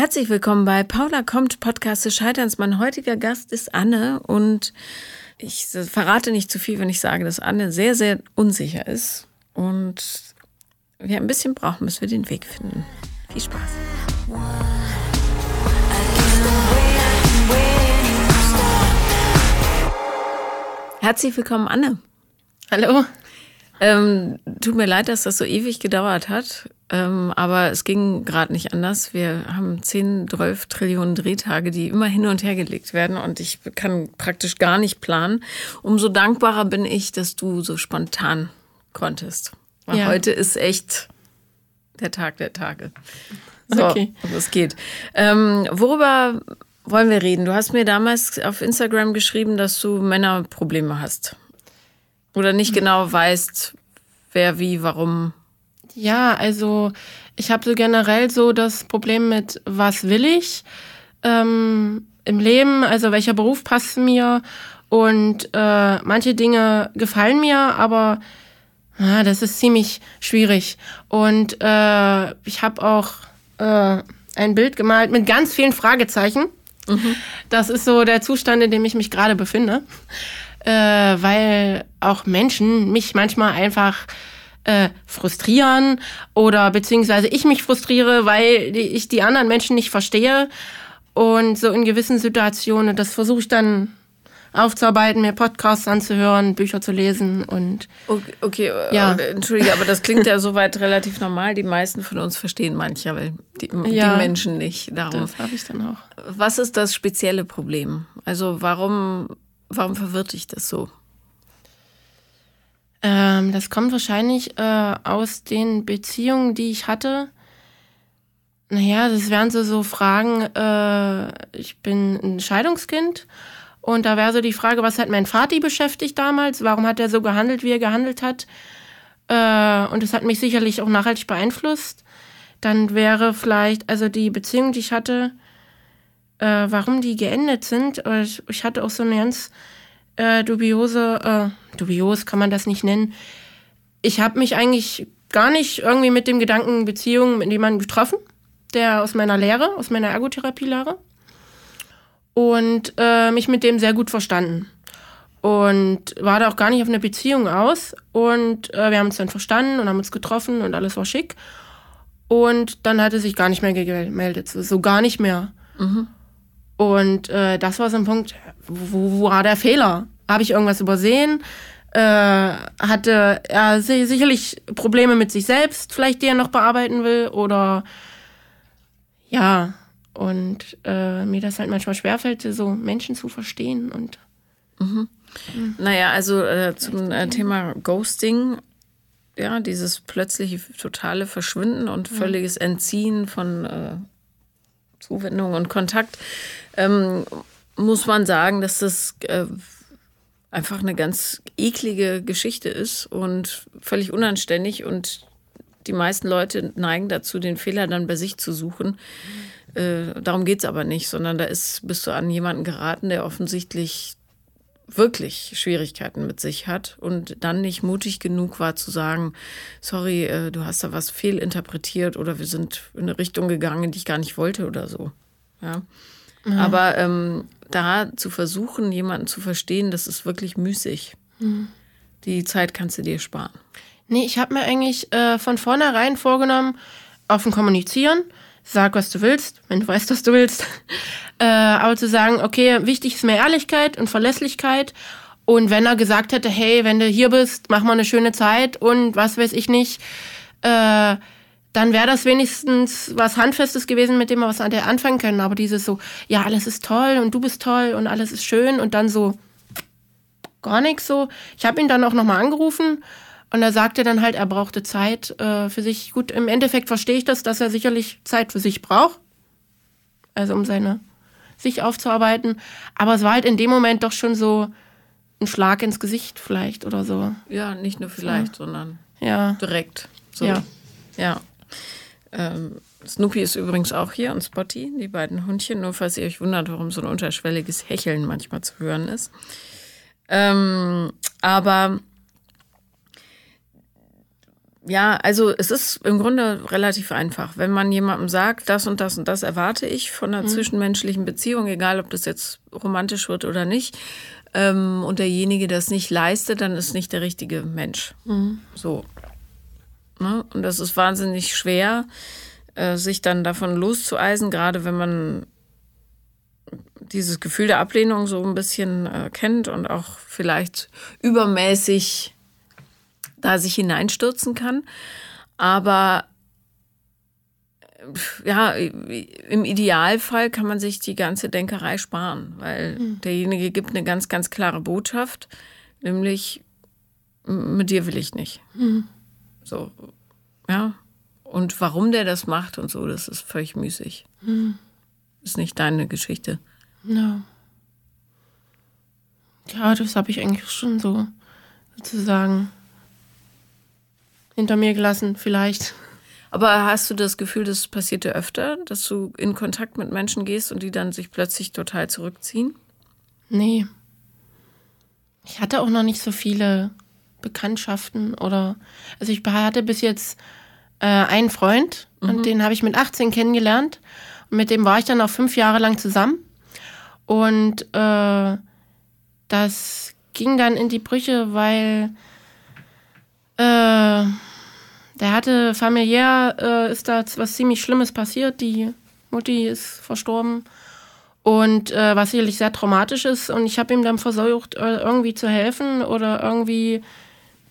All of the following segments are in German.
Herzlich willkommen bei Paula kommt Podcast des Scheiterns. Mein heutiger Gast ist Anne und ich verrate nicht zu viel, wenn ich sage, dass Anne sehr, sehr unsicher ist und wir ein bisschen brauchen, bis wir den Weg finden. Viel Spaß. Herzlich willkommen, Anne. Hallo. Ähm, tut mir leid, dass das so ewig gedauert hat, ähm, aber es ging gerade nicht anders. Wir haben 10, 12 Trillionen Drehtage, die immer hin und her gelegt werden und ich kann praktisch gar nicht planen. Umso dankbarer bin ich, dass du so spontan konntest. Weil ja. heute ist echt der Tag der Tage. So, okay. es geht. Ähm, worüber wollen wir reden? Du hast mir damals auf Instagram geschrieben, dass du Männerprobleme hast. Oder nicht genau weißt, wer wie, warum. Ja, also ich habe so generell so das Problem mit, was will ich ähm, im Leben, also welcher Beruf passt mir und äh, manche Dinge gefallen mir, aber ah, das ist ziemlich schwierig. Und äh, ich habe auch äh, ein Bild gemalt mit ganz vielen Fragezeichen. Mhm. Das ist so der Zustand, in dem ich mich gerade befinde äh, weil auch Menschen mich manchmal einfach äh, frustrieren oder beziehungsweise ich mich frustriere, weil ich die anderen Menschen nicht verstehe. Und so in gewissen Situationen, das versuche ich dann aufzuarbeiten, mir Podcasts anzuhören, Bücher zu lesen und okay, okay äh, ja. entschuldige, aber das klingt ja soweit relativ normal. Die meisten von uns verstehen manche, aber die, ja, die Menschen nicht. Darum. Das habe ich dann auch. Was ist das spezielle Problem? Also warum Warum verwirrt dich das so? Ähm, das kommt wahrscheinlich äh, aus den Beziehungen, die ich hatte. Naja, das wären so, so Fragen, äh, ich bin ein Scheidungskind und da wäre so die Frage, was hat mein Vati beschäftigt damals? Warum hat er so gehandelt, wie er gehandelt hat? Äh, und das hat mich sicherlich auch nachhaltig beeinflusst. Dann wäre vielleicht, also die Beziehung, die ich hatte, äh, warum die geendet sind. Ich, ich hatte auch so eine ganz äh, dubiose, äh, dubios kann man das nicht nennen. Ich habe mich eigentlich gar nicht irgendwie mit dem Gedanken Beziehung mit jemandem getroffen, der aus meiner Lehre, aus meiner Ergotherapie-Lehre. Und äh, mich mit dem sehr gut verstanden. Und war da auch gar nicht auf eine Beziehung aus. Und äh, wir haben uns dann verstanden und haben uns getroffen und alles war schick. Und dann hat er sich gar nicht mehr gemeldet. So, so gar nicht mehr. Mhm. Und äh, das war so ein Punkt, wo, wo war der Fehler? Habe ich irgendwas übersehen? Äh, hatte er sicherlich Probleme mit sich selbst, vielleicht die er noch bearbeiten will? Oder ja, und äh, mir das halt manchmal schwerfällt, so Menschen zu verstehen und mhm. Mhm. Naja, also äh, zum äh, Thema Ghosting, ja, dieses plötzliche totale Verschwinden und völliges Entziehen von äh, Zuwendung und Kontakt ähm, muss man sagen, dass das äh, einfach eine ganz eklige Geschichte ist und völlig unanständig und die meisten Leute neigen dazu, den Fehler dann bei sich zu suchen. Äh, darum geht es aber nicht, sondern da ist, bist du an jemanden geraten, der offensichtlich wirklich Schwierigkeiten mit sich hat und dann nicht mutig genug war zu sagen, sorry, äh, du hast da was fehlinterpretiert oder wir sind in eine Richtung gegangen, die ich gar nicht wollte oder so. Ja. Mhm. Aber ähm, da zu versuchen, jemanden zu verstehen, das ist wirklich müßig. Mhm. Die Zeit kannst du dir sparen. Nee, ich habe mir eigentlich äh, von vornherein vorgenommen, offen kommunizieren, sag, was du willst, wenn du weißt, was du willst. Äh, aber zu sagen, okay, wichtig ist mehr Ehrlichkeit und Verlässlichkeit. Und wenn er gesagt hätte, hey, wenn du hier bist, mach mal eine schöne Zeit und was weiß ich nicht, äh, dann wäre das wenigstens was Handfestes gewesen, mit dem wir was an der anfangen können. Aber dieses so, ja, alles ist toll und du bist toll und alles ist schön und dann so gar nichts so. Ich habe ihn dann auch nochmal angerufen und er sagte dann halt, er brauchte Zeit äh, für sich. Gut, im Endeffekt verstehe ich das, dass er sicherlich Zeit für sich braucht. Also um seine sich aufzuarbeiten. Aber es war halt in dem Moment doch schon so ein Schlag ins Gesicht vielleicht oder so. Ja, nicht nur vielleicht, so. sondern ja. direkt. So. Ja. Ja. Ähm, Snoopy ist übrigens auch hier und Spotty, die beiden Hundchen, nur falls ihr euch wundert, warum so ein unterschwelliges Hecheln manchmal zu hören ist. Ähm, aber Ja, also es ist im Grunde relativ einfach. Wenn man jemandem sagt, das und das und das erwarte ich von einer mhm. zwischenmenschlichen Beziehung, egal ob das jetzt romantisch wird oder nicht, ähm, und derjenige das nicht leistet, dann ist nicht der richtige Mensch. Mhm. So. Ne? Und das ist wahnsinnig schwer, äh, sich dann davon loszueisen, gerade wenn man dieses Gefühl der Ablehnung so ein bisschen äh, kennt und auch vielleicht übermäßig da sich hineinstürzen kann. Aber ja, im Idealfall kann man sich die ganze Denkerei sparen, weil mhm. derjenige gibt eine ganz, ganz klare Botschaft, nämlich mit dir will ich nicht. Mhm. So, ja. Und warum der das macht und so, das ist völlig müßig. Mhm. Ist nicht deine Geschichte. Ja. Ja, das habe ich eigentlich schon so sozusagen hinter mir gelassen, vielleicht. Aber hast du das Gefühl, das passiert dir öfter, dass du in Kontakt mit Menschen gehst und die dann sich plötzlich total zurückziehen? Nee. Ich hatte auch noch nicht so viele Bekanntschaften oder. Also ich hatte bis jetzt äh, einen Freund mhm. und den habe ich mit 18 kennengelernt. Und mit dem war ich dann auch fünf Jahre lang zusammen. Und äh, das ging dann in die Brüche, weil äh, der hatte familiär, äh, ist da was ziemlich Schlimmes passiert. Die Mutti ist verstorben. Und äh, was sicherlich sehr traumatisch ist. Und ich habe ihm dann versucht, äh, irgendwie zu helfen oder irgendwie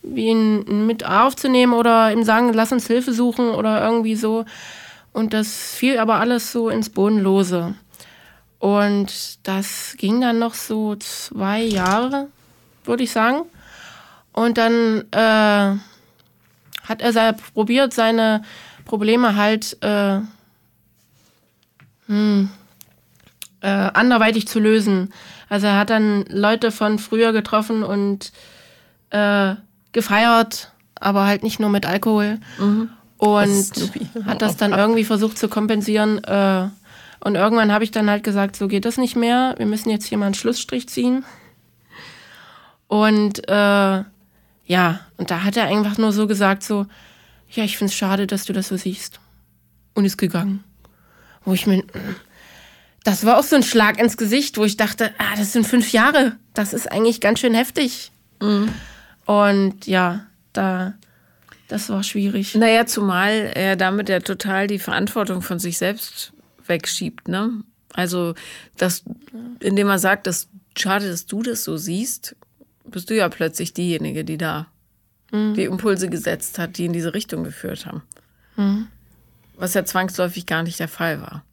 ihn mit aufzunehmen oder ihm sagen, lass uns Hilfe suchen oder irgendwie so. Und das fiel aber alles so ins Bodenlose. Und das ging dann noch so zwei Jahre, würde ich sagen. Und dann äh, hat er probiert, seine Probleme halt äh, hm, äh, anderweitig zu lösen. Also er hat dann Leute von früher getroffen und äh, gefeiert, aber halt nicht nur mit Alkohol. Mhm. Und hat das dann irgendwie versucht zu kompensieren. Äh, und irgendwann habe ich dann halt gesagt, so geht das nicht mehr. Wir müssen jetzt hier mal einen Schlussstrich ziehen. Und äh, ja, und da hat er einfach nur so gesagt, so, ja, ich finde es schade, dass du das so siehst. Und ist gegangen. Wo ich mir, das war auch so ein Schlag ins Gesicht, wo ich dachte, ah, das sind fünf Jahre. Das ist eigentlich ganz schön heftig. Mhm. Und ja, da, das war schwierig. Naja, zumal er damit ja total die Verantwortung von sich selbst wegschiebt, ne? Also, das, indem er sagt, dass schade, dass du das so siehst, bist du ja plötzlich diejenige, die da mhm. die Impulse gesetzt hat, die in diese Richtung geführt haben. Mhm. Was ja zwangsläufig gar nicht der Fall war.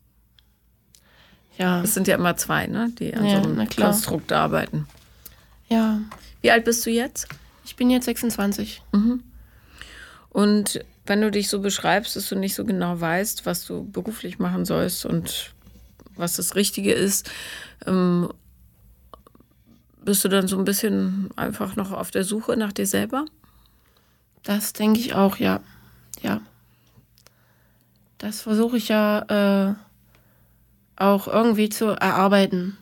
Ja. Es sind ja immer zwei, ne, die an ja, so einem Konstrukt arbeiten. Ja. Wie alt bist du jetzt? Ich bin jetzt 26. Mhm. Und wenn du dich so beschreibst, dass du nicht so genau weißt, was du beruflich machen sollst und was das Richtige ist, ähm, bist du dann so ein bisschen einfach noch auf der Suche nach dir selber? Das denke ich auch, ja. Ja. Das versuche ich ja äh, auch irgendwie zu erarbeiten.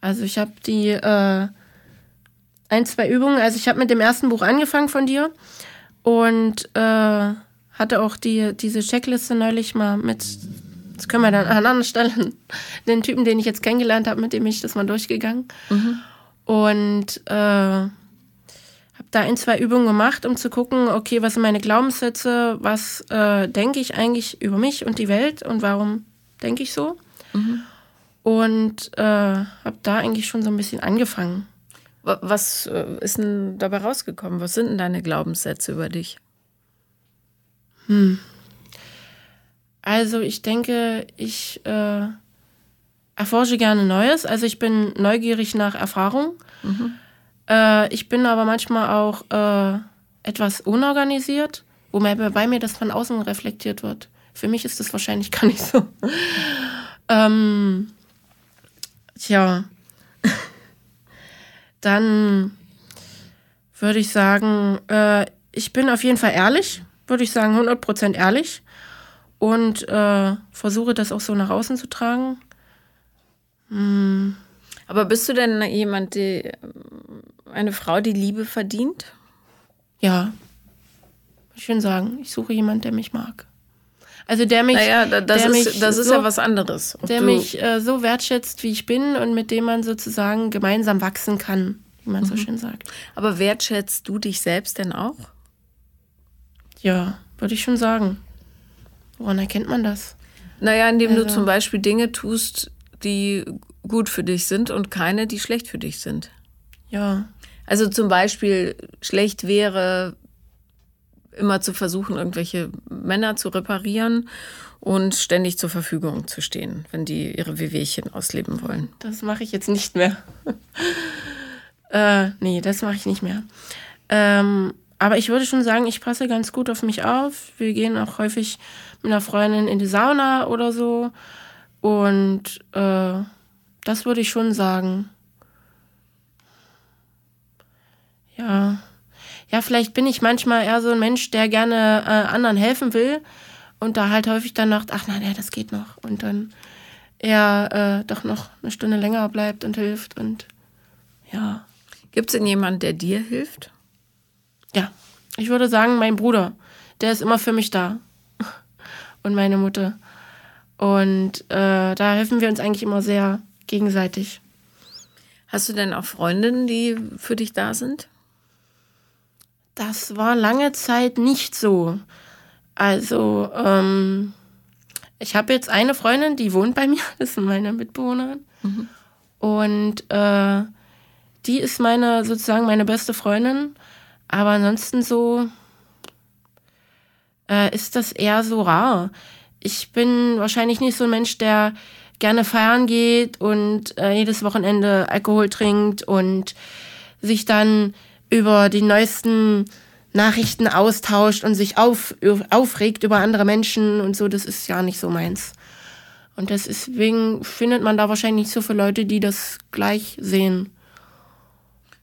Also ich habe die äh, ein, zwei Übungen, also ich habe mit dem ersten Buch angefangen von dir und äh, hatte auch die, diese Checkliste neulich mal mit, das können wir dann an anderen Stellen, den Typen, den ich jetzt kennengelernt habe, mit dem ich das mal durchgegangen. Mhm. Und äh, da ein, zwei Übungen gemacht, um zu gucken, okay, was sind meine Glaubenssätze, was äh, denke ich eigentlich über mich und die Welt und warum denke ich so. Mhm. Und äh, habe da eigentlich schon so ein bisschen angefangen. Was äh, ist denn dabei rausgekommen? Was sind denn deine Glaubenssätze über dich? Hm. Also ich denke, ich äh, erforsche gerne Neues. Also ich bin neugierig nach Erfahrung. Mhm. Äh, ich bin aber manchmal auch äh, etwas unorganisiert, wobei bei mir das von außen reflektiert wird. Für mich ist das wahrscheinlich gar nicht so. ähm, tja, dann würde ich sagen, äh, ich bin auf jeden Fall ehrlich, würde ich sagen, 100% ehrlich und äh, versuche das auch so nach außen zu tragen. Hm. Aber bist du denn jemand, die eine Frau, die Liebe verdient? Ja. Ich würde sagen, ich suche jemanden, der mich mag. Also der mich, naja, das, der ist, mich das ist so, ja was anderes. Ob der mich äh, so wertschätzt, wie ich bin und mit dem man sozusagen gemeinsam wachsen kann, wie man so schön sagt. aber wertschätzt du dich selbst denn auch? Ja, würde ich schon sagen. Woran erkennt man das? Naja, indem du Also- zum Beispiel Dinge tust, die gut für dich sind und keine, die schlecht für dich sind. Ja, Also zum Beispiel schlecht wäre, immer zu versuchen, irgendwelche Männer zu reparieren und ständig zur Verfügung zu stehen, wenn die ihre Wehwehchen ausleben wollen. das mache ich jetzt nicht mehr. äh, nee, das mache ich nicht mehr. Ähm, aber ich würde schon sagen, ich passe ganz gut auf mich auf. Wir gehen auch häufig mit einer Freundin in die Sauna oder so. Und äh, das würde ich schon sagen. Ja. Ja, vielleicht bin ich manchmal eher so ein Mensch, der gerne äh, anderen helfen will und da halt häufig dann dacht, ach nein, ja, das geht noch. Und dann er äh, doch noch eine Stunde länger bleibt und hilft und ja. Gibt es denn jemanden, der dir hilft? Ja, ich würde sagen, mein Bruder, der ist immer für mich da. Und meine Mutter. Und äh, da helfen wir uns eigentlich immer sehr gegenseitig. Hast du denn auch Freundinnen, die für dich da sind? Das war lange Zeit nicht so. Also, ähm, ich habe jetzt eine Freundin, die wohnt bei mir, das ist meine Mitbewohnerin. Und äh, die ist meine, sozusagen meine beste Freundin. Aber ansonsten so äh, ist das eher so rar. Ich bin wahrscheinlich nicht so ein Mensch, der gerne feiern geht und äh, jedes Wochenende Alkohol trinkt und sich dann über die neuesten Nachrichten austauscht und sich auf, aufregt über andere Menschen und so. Das ist ja nicht so meins. Und deswegen findet man da wahrscheinlich nicht so viele Leute, die das gleich sehen.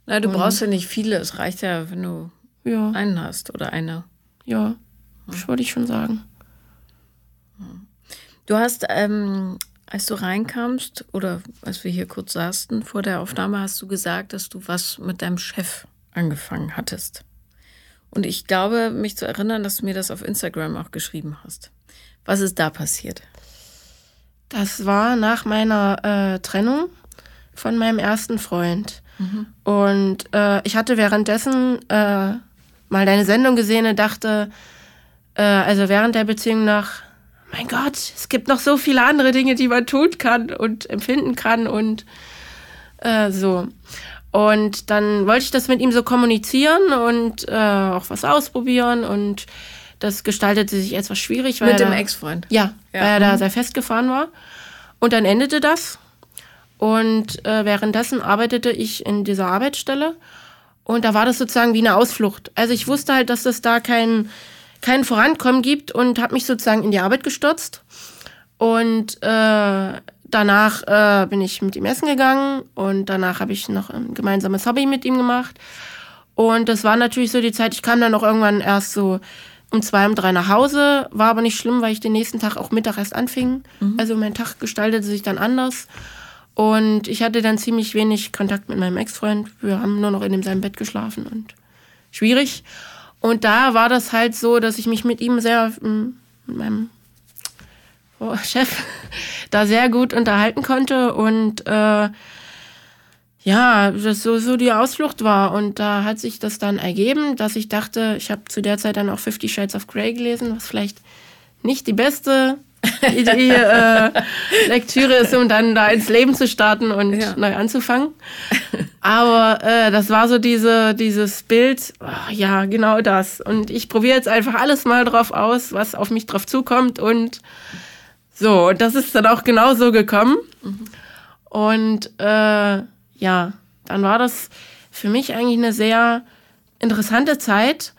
Na, du brauchst ja nicht viele. Es reicht ja, wenn du Ja, einen hast oder eine. ja, das würde ich schon sagen. Du hast, ähm, als du reinkamst oder als wir hier kurz saßen vor der Aufnahme, hast du gesagt, dass du was mit deinem Chef angefangen hattest. Und ich glaube, mich zu erinnern, dass du mir das auf Instagram auch geschrieben hast. Was ist da passiert? Das war nach meiner äh, Trennung von meinem ersten Freund. Und äh, ich hatte währenddessen äh, mal deine Sendung gesehen und dachte, äh, also während der Beziehung nach, mein Gott, es gibt noch so viele andere Dinge, die man tun kann und empfinden kann und äh, so. Und dann wollte ich das mit ihm so kommunizieren und äh, auch was ausprobieren und das gestaltete sich etwas schwierig. Weil Mit dem Ex-Freund. ja, Ja. weil er da sehr festgefahren war. Und dann endete das. Und äh, währenddessen arbeitete ich in dieser Arbeitsstelle. Und da war das sozusagen wie eine Ausflucht. Also ich wusste halt, dass es da kein, kein Vorankommen gibt und habe mich sozusagen in die Arbeit gestürzt. Und äh, danach äh, bin ich mit ihm essen gegangen und danach habe ich noch ein gemeinsames Hobby mit ihm gemacht. Und das war natürlich so die Zeit, ich kam dann noch irgendwann erst so um zwei, um drei nach Hause. War aber nicht schlimm, weil ich den nächsten Tag auch Mittag erst anfing. Also mein Tag gestaltete sich dann anders. Und ich hatte dann ziemlich wenig Kontakt mit meinem Ex-Freund. Wir haben nur noch in seinem Bett geschlafen und schwierig. Und da war das halt so, dass ich mich mit ihm sehr, mm, mit meinem oh, Chef, da sehr gut unterhalten konnte und äh, ja, das so, so die Ausflucht war. Und da hat sich das dann ergeben, dass ich dachte, ich habe zu der Zeit dann auch Fifty Shades of Grey gelesen, was vielleicht nicht die beste Idee, äh, Lektüre ist, um dann da ins Leben zu starten und Ja. neu anzufangen. Aber äh, das war so diese, dieses Bild, oh, ja, genau das. Und ich probiere jetzt einfach alles mal drauf aus, was auf mich drauf zukommt. Und so, und das ist dann auch genau so gekommen. Und äh, ja, dann war das für mich eigentlich eine sehr interessante Zeit.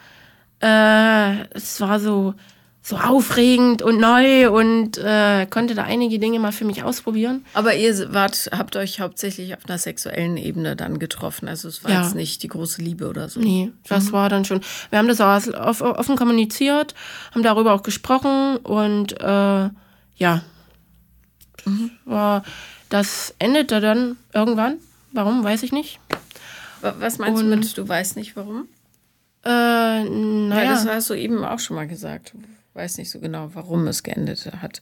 Äh, es war so, so aufregend und neu und äh, konnte da einige Dinge mal für mich ausprobieren. Aber ihr wart, habt euch hauptsächlich auf einer sexuellen Ebene dann getroffen. Also es war Ja. jetzt nicht die große Liebe oder so. Nee, das war dann schon. Wir haben das auch off- offen kommuniziert, haben darüber auch gesprochen und äh, ja, war, das endete dann irgendwann. Warum, weiß ich nicht. Wa- Was meinst du Und- mit, du weißt nicht warum? Äh, naja. Ja, das hast du eben auch schon mal gesagt. Weiß nicht so genau, warum es geendet hat.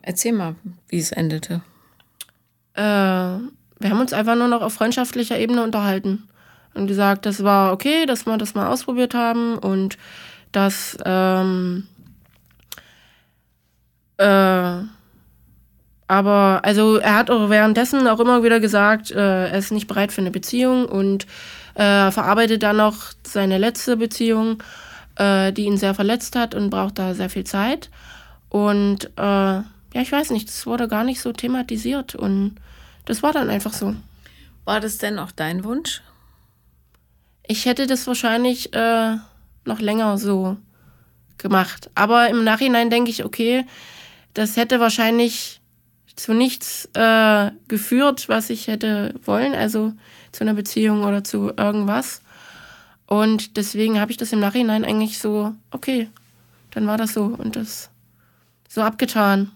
Erzähl mal, wie es endete. Äh, wir haben uns einfach nur noch auf freundschaftlicher Ebene unterhalten und gesagt, das war okay, dass wir das mal ausprobiert haben und dass ähm, äh, aber also er hat auch währenddessen auch immer wieder gesagt, äh, er ist nicht bereit für eine Beziehung und äh, verarbeitet dann noch seine letzte Beziehung, äh, die ihn sehr verletzt hat und braucht da sehr viel Zeit. Und äh, ja, ich weiß nicht, das wurde gar nicht so thematisiert und das war dann einfach so. War das denn auch dein Wunsch? Ich hätte das wahrscheinlich äh, noch länger so gemacht. Aber im Nachhinein denke ich, okay, das hätte wahrscheinlich zu nichts äh, geführt, was ich hätte wollen, also zu einer Beziehung oder zu irgendwas. Und deswegen habe ich das im Nachhinein eigentlich so, okay, dann war das so und das so abgetan.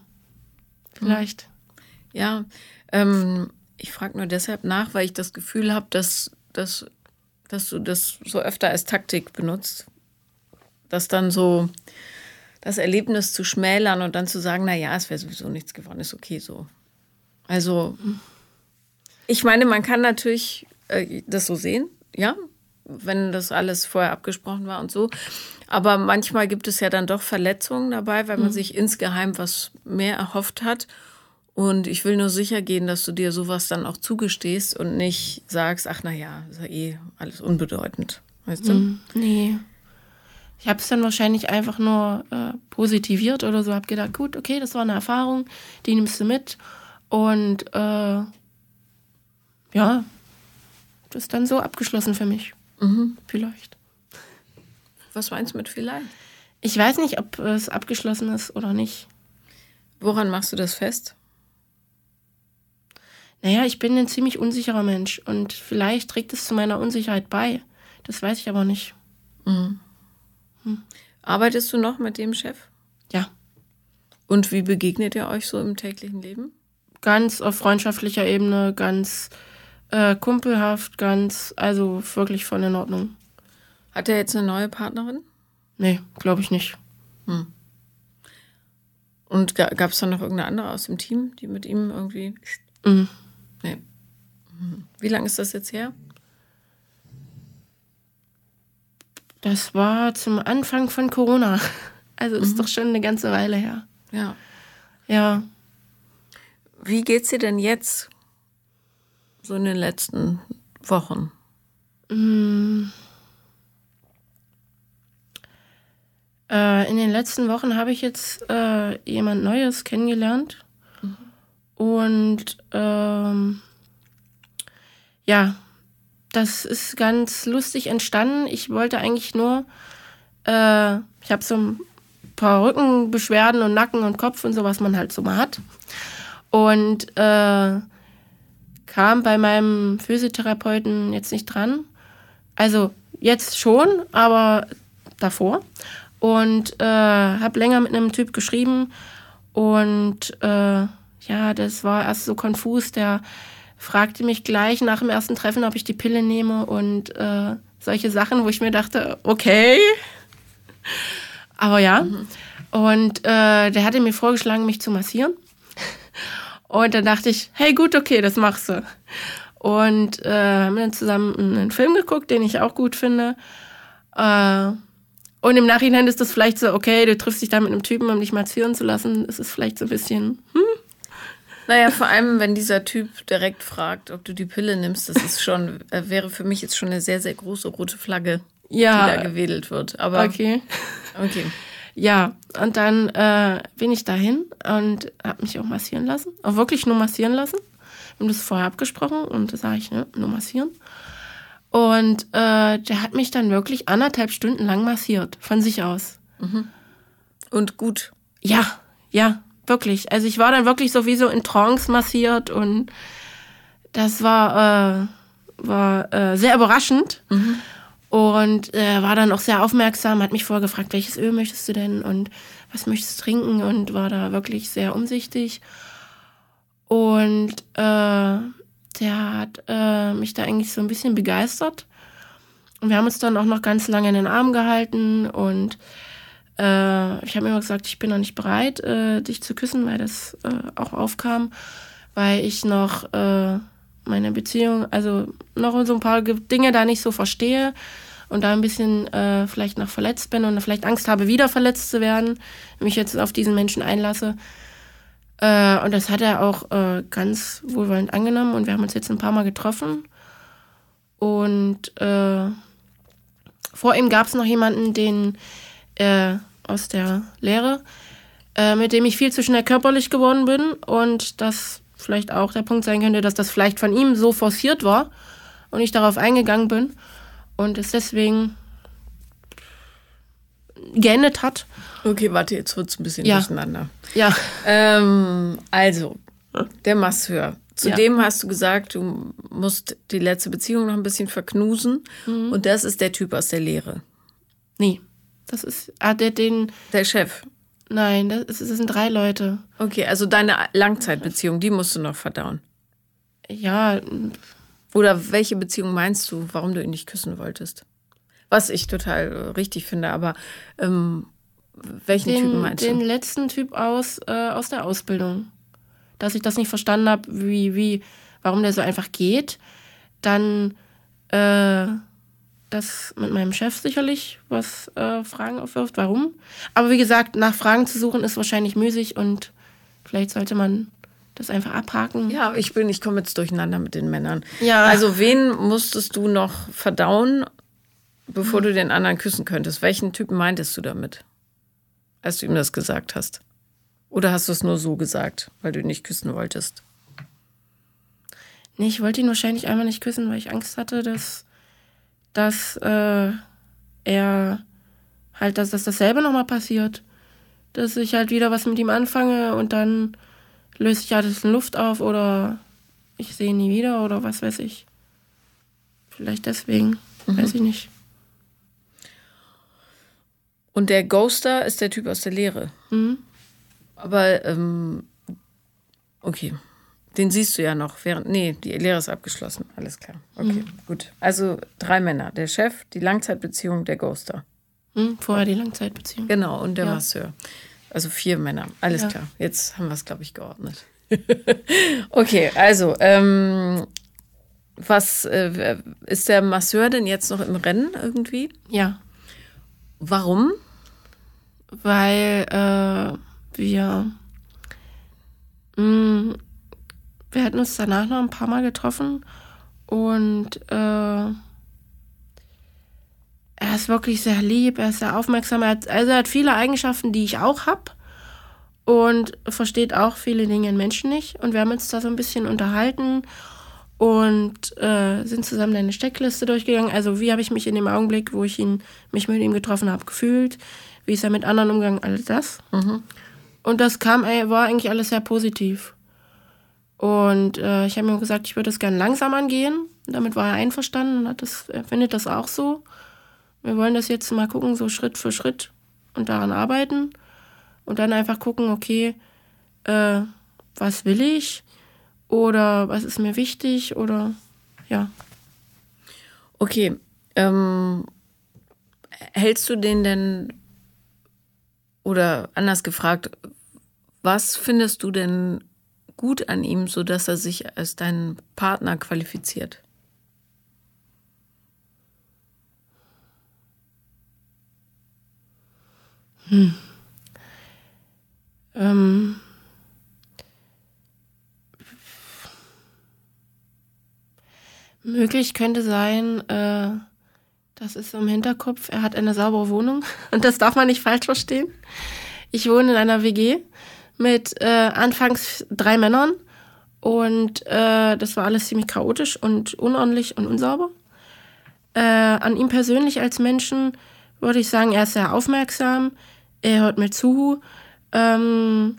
Vielleicht. Ja, ähm, ich frage nur deshalb nach, weil ich das Gefühl habe, dass, dass, dass du das so öfter als Taktik benutzt. Dass dann so, das Erlebnis zu schmälern und dann zu sagen, na ja, es wäre sowieso nichts geworden, ist okay so. Also, ich meine, man kann natürlich äh, das so sehen, ja, wenn das alles vorher abgesprochen war und so. Aber manchmal gibt es ja dann doch Verletzungen dabei, weil man mhm. sich insgeheim was mehr erhofft hat. Und ich will nur sicher gehen, dass du dir sowas dann auch zugestehst und nicht sagst, ach na ja, ist ja eh alles unbedeutend. Weißt du? Mhm. Nee. Ich habe es dann wahrscheinlich einfach nur äh, positiviert oder so, habe gedacht, gut, okay, das war eine Erfahrung, die nimmst du mit. Und äh, ja, das ist dann so abgeschlossen für mich. Mhm. Vielleicht. Was meinst du mit vielleicht? Ich weiß nicht, ob es abgeschlossen ist oder nicht. Woran machst du das fest? Naja, ich bin ein ziemlich unsicherer Mensch und vielleicht trägt es zu meiner Unsicherheit bei. Das weiß ich aber nicht. Mhm. Hm. Arbeitest du noch mit dem Chef? Ja. Und wie begegnet ihr euch so im täglichen Leben? Ganz auf freundschaftlicher Ebene, ganz äh, kumpelhaft, ganz, also wirklich voll in Ordnung. Hat er jetzt eine neue Partnerin? Nee, glaube ich nicht. Hm. Und gab es dann noch irgendeine andere aus dem Team, die mit ihm irgendwie. Mhm. Nee. Hm. Wie lange ist das jetzt her? Das war zum Anfang von Corona. Also ist mhm. doch schon eine ganze Weile her. Ja. Ja. Wie geht's dir denn jetzt? So in den letzten Wochen? Mm. Äh, in den letzten Wochen habe ich jetzt äh, jemand Neues kennengelernt. Mhm. Und ähm, ja, das ist ganz lustig entstanden. Ich wollte eigentlich nur, äh, ich habe so ein paar Rückenbeschwerden und Nacken und Kopf und so, was man halt so mal hat. Und äh, kam bei meinem Physiotherapeuten jetzt nicht dran. Also jetzt schon, aber davor. Und äh, habe länger mit einem Typ geschrieben. Und äh, ja, das war erst so konfus. Der fragte mich gleich nach dem ersten Treffen, ob ich die Pille nehme und äh, solche Sachen, wo ich mir dachte, okay. Aber ja. Mhm. Und äh, der hatte mir vorgeschlagen, mich zu massieren. Und dann dachte ich, hey gut, okay, das machst du. Und äh, haben dann zusammen einen Film geguckt, den ich auch gut finde. Äh, und im Nachhinein ist das vielleicht so, okay, du triffst dich da mit einem Typen, um dich massieren zu lassen. Das ist vielleicht so ein bisschen, hm, naja, vor allem, wenn dieser Typ direkt fragt, ob du die Pille nimmst, das ist schon, äh, wäre für mich jetzt schon eine sehr, sehr große rote Flagge, ja, die da gewedelt wird. Aber okay. Okay. Ja, und dann äh, bin ich dahin und habe mich auch massieren lassen. Auch wirklich nur massieren lassen. Wir haben das vorher abgesprochen und da sage ich, ne, nur massieren. Und äh, der hat mich dann wirklich anderthalb Stunden lang massiert, von sich aus. Mhm. Und gut. Ja, ja. Wirklich. Also ich war dann wirklich sowieso in Trance massiert und das war, äh, war äh, sehr überraschend. Mhm. Und äh, war dann auch sehr aufmerksam, hat mich vorgefragt, welches Öl möchtest du denn und was möchtest du trinken und war da wirklich sehr umsichtig. Und äh, der hat äh, mich da eigentlich so ein bisschen begeistert. Und wir haben uns dann auch noch ganz lange in den Arm gehalten und äh, ich habe immer gesagt, ich bin noch nicht bereit, äh, dich zu küssen, weil das äh, auch aufkam, weil ich noch meine Beziehung, also noch so ein paar Dinge da nicht so verstehe und da ein bisschen äh, vielleicht noch verletzt bin und vielleicht Angst habe, wieder verletzt zu werden, mich jetzt auf diesen Menschen einlasse. Äh, und das hat er auch äh, ganz wohlwollend angenommen und wir haben uns jetzt ein paar Mal getroffen. Und äh, vor ihm gab es noch jemanden, den äh, aus der Lehre, äh, mit dem ich viel zu schnell körperlich geworden bin und das vielleicht auch der Punkt sein könnte, dass das vielleicht von ihm so forciert war und ich darauf eingegangen bin und es deswegen geendet hat. Okay, warte, jetzt wird es ein bisschen Ja. durcheinander. Ja. Ähm, also, der Masseur. Zudem Ja. hast du gesagt, du musst die letzte Beziehung noch ein bisschen verknusen. Mhm. Und das ist der Typ aus der Lehre. Nee. Das ist, hat er den, Der Chef. nein, das, ist- das sind drei Leute. Okay, also deine Langzeitbeziehung, die musst du noch verdauen. Ja, Oder welche Beziehung meinst du, warum du ihn nicht küssen wolltest? Was ich total äh, richtig finde, aber ähm, welchen Typen den, meinst den du? letzten Typ aus, äh, aus der Ausbildung. Dass ich das nicht verstanden habe, wie, wie, warum der so einfach geht. Dann äh, das mit meinem Chef sicherlich was äh, Fragen aufwirft, warum. Aber wie gesagt, nach Fragen zu suchen ist wahrscheinlich müßig und vielleicht sollte man das einfach abhaken. Ja, ich bin, ich komme jetzt durcheinander mit den Männern. Ja. Also wen musstest du noch verdauen, bevor du den anderen küssen könntest? Welchen Typen meintest du damit? Als du ihm das gesagt hast? Oder hast du es nur so gesagt, weil du ihn nicht küssen wolltest? Nee, ich wollte ihn wahrscheinlich einfach nicht küssen, weil ich Angst hatte, dass, dass äh, er halt, dass, dass dasselbe nochmal passiert. Dass ich halt wieder was mit ihm anfange und dann löse ich alles in Luft auf oder ich sehe ihn nie wieder oder was weiß ich. Vielleicht deswegen, weiß ich nicht. Und der Ghoster ist der Typ aus der Lehre. Mhm. Aber, ähm, okay. Den siehst du ja noch. Während, nee, die Lehre ist abgeschlossen. Alles klar. Okay, Mhm. gut. Also drei Männer. Der Chef, die Langzeitbeziehung, der Ghoster. Hm? Vorher die Langzeitbeziehung. Genau, und der Ja. Masseur. Also vier Männer. Alles Ja. klar. Jetzt haben wir es, glaube ich, geordnet. okay, also, ähm, was äh, ist der Masseur denn jetzt noch im Rennen irgendwie? Ja, Warum? weil äh, wir, mh, wir hatten uns danach noch ein paar Mal getroffen und äh, er ist wirklich sehr lieb, er ist sehr aufmerksam, er hat, also er hat viele Eigenschaften, die ich auch habe und versteht auch viele Dinge in Menschen nicht und wir haben uns da so ein bisschen unterhalten und äh, sind zusammen eine Steckliste durchgegangen. Also wie habe ich mich in dem Augenblick, wo ich ihn, mich mit ihm getroffen habe, gefühlt? Wie ist er mit anderen umgegangen? Alles das. Und das kam, ey, war eigentlich alles sehr positiv. Und äh, ich habe ihm gesagt, ich würde es gern langsam angehen. Damit war er einverstanden und hat das, er findet das auch so. Wir wollen das jetzt mal gucken, so Schritt für Schritt und daran arbeiten. Und dann einfach gucken, okay, äh, was will ich? Oder was ist mir wichtig? Oder ja. Okay. Ähm, hältst du den denn, oder anders gefragt, was findest du denn gut an ihm, sodass er sich als deinen Partner qualifiziert? Ähm, möglich könnte sein, äh, das ist so im Hinterkopf, er hat eine saubere Wohnung und das darf man nicht falsch verstehen. Ich wohne in einer WG mit äh, anfangs drei Männern und äh, das war alles ziemlich chaotisch und unordentlich und unsauber. Äh, an ihm persönlich als Menschen würde ich sagen, er ist sehr aufmerksam, er hört mir zu, ähm,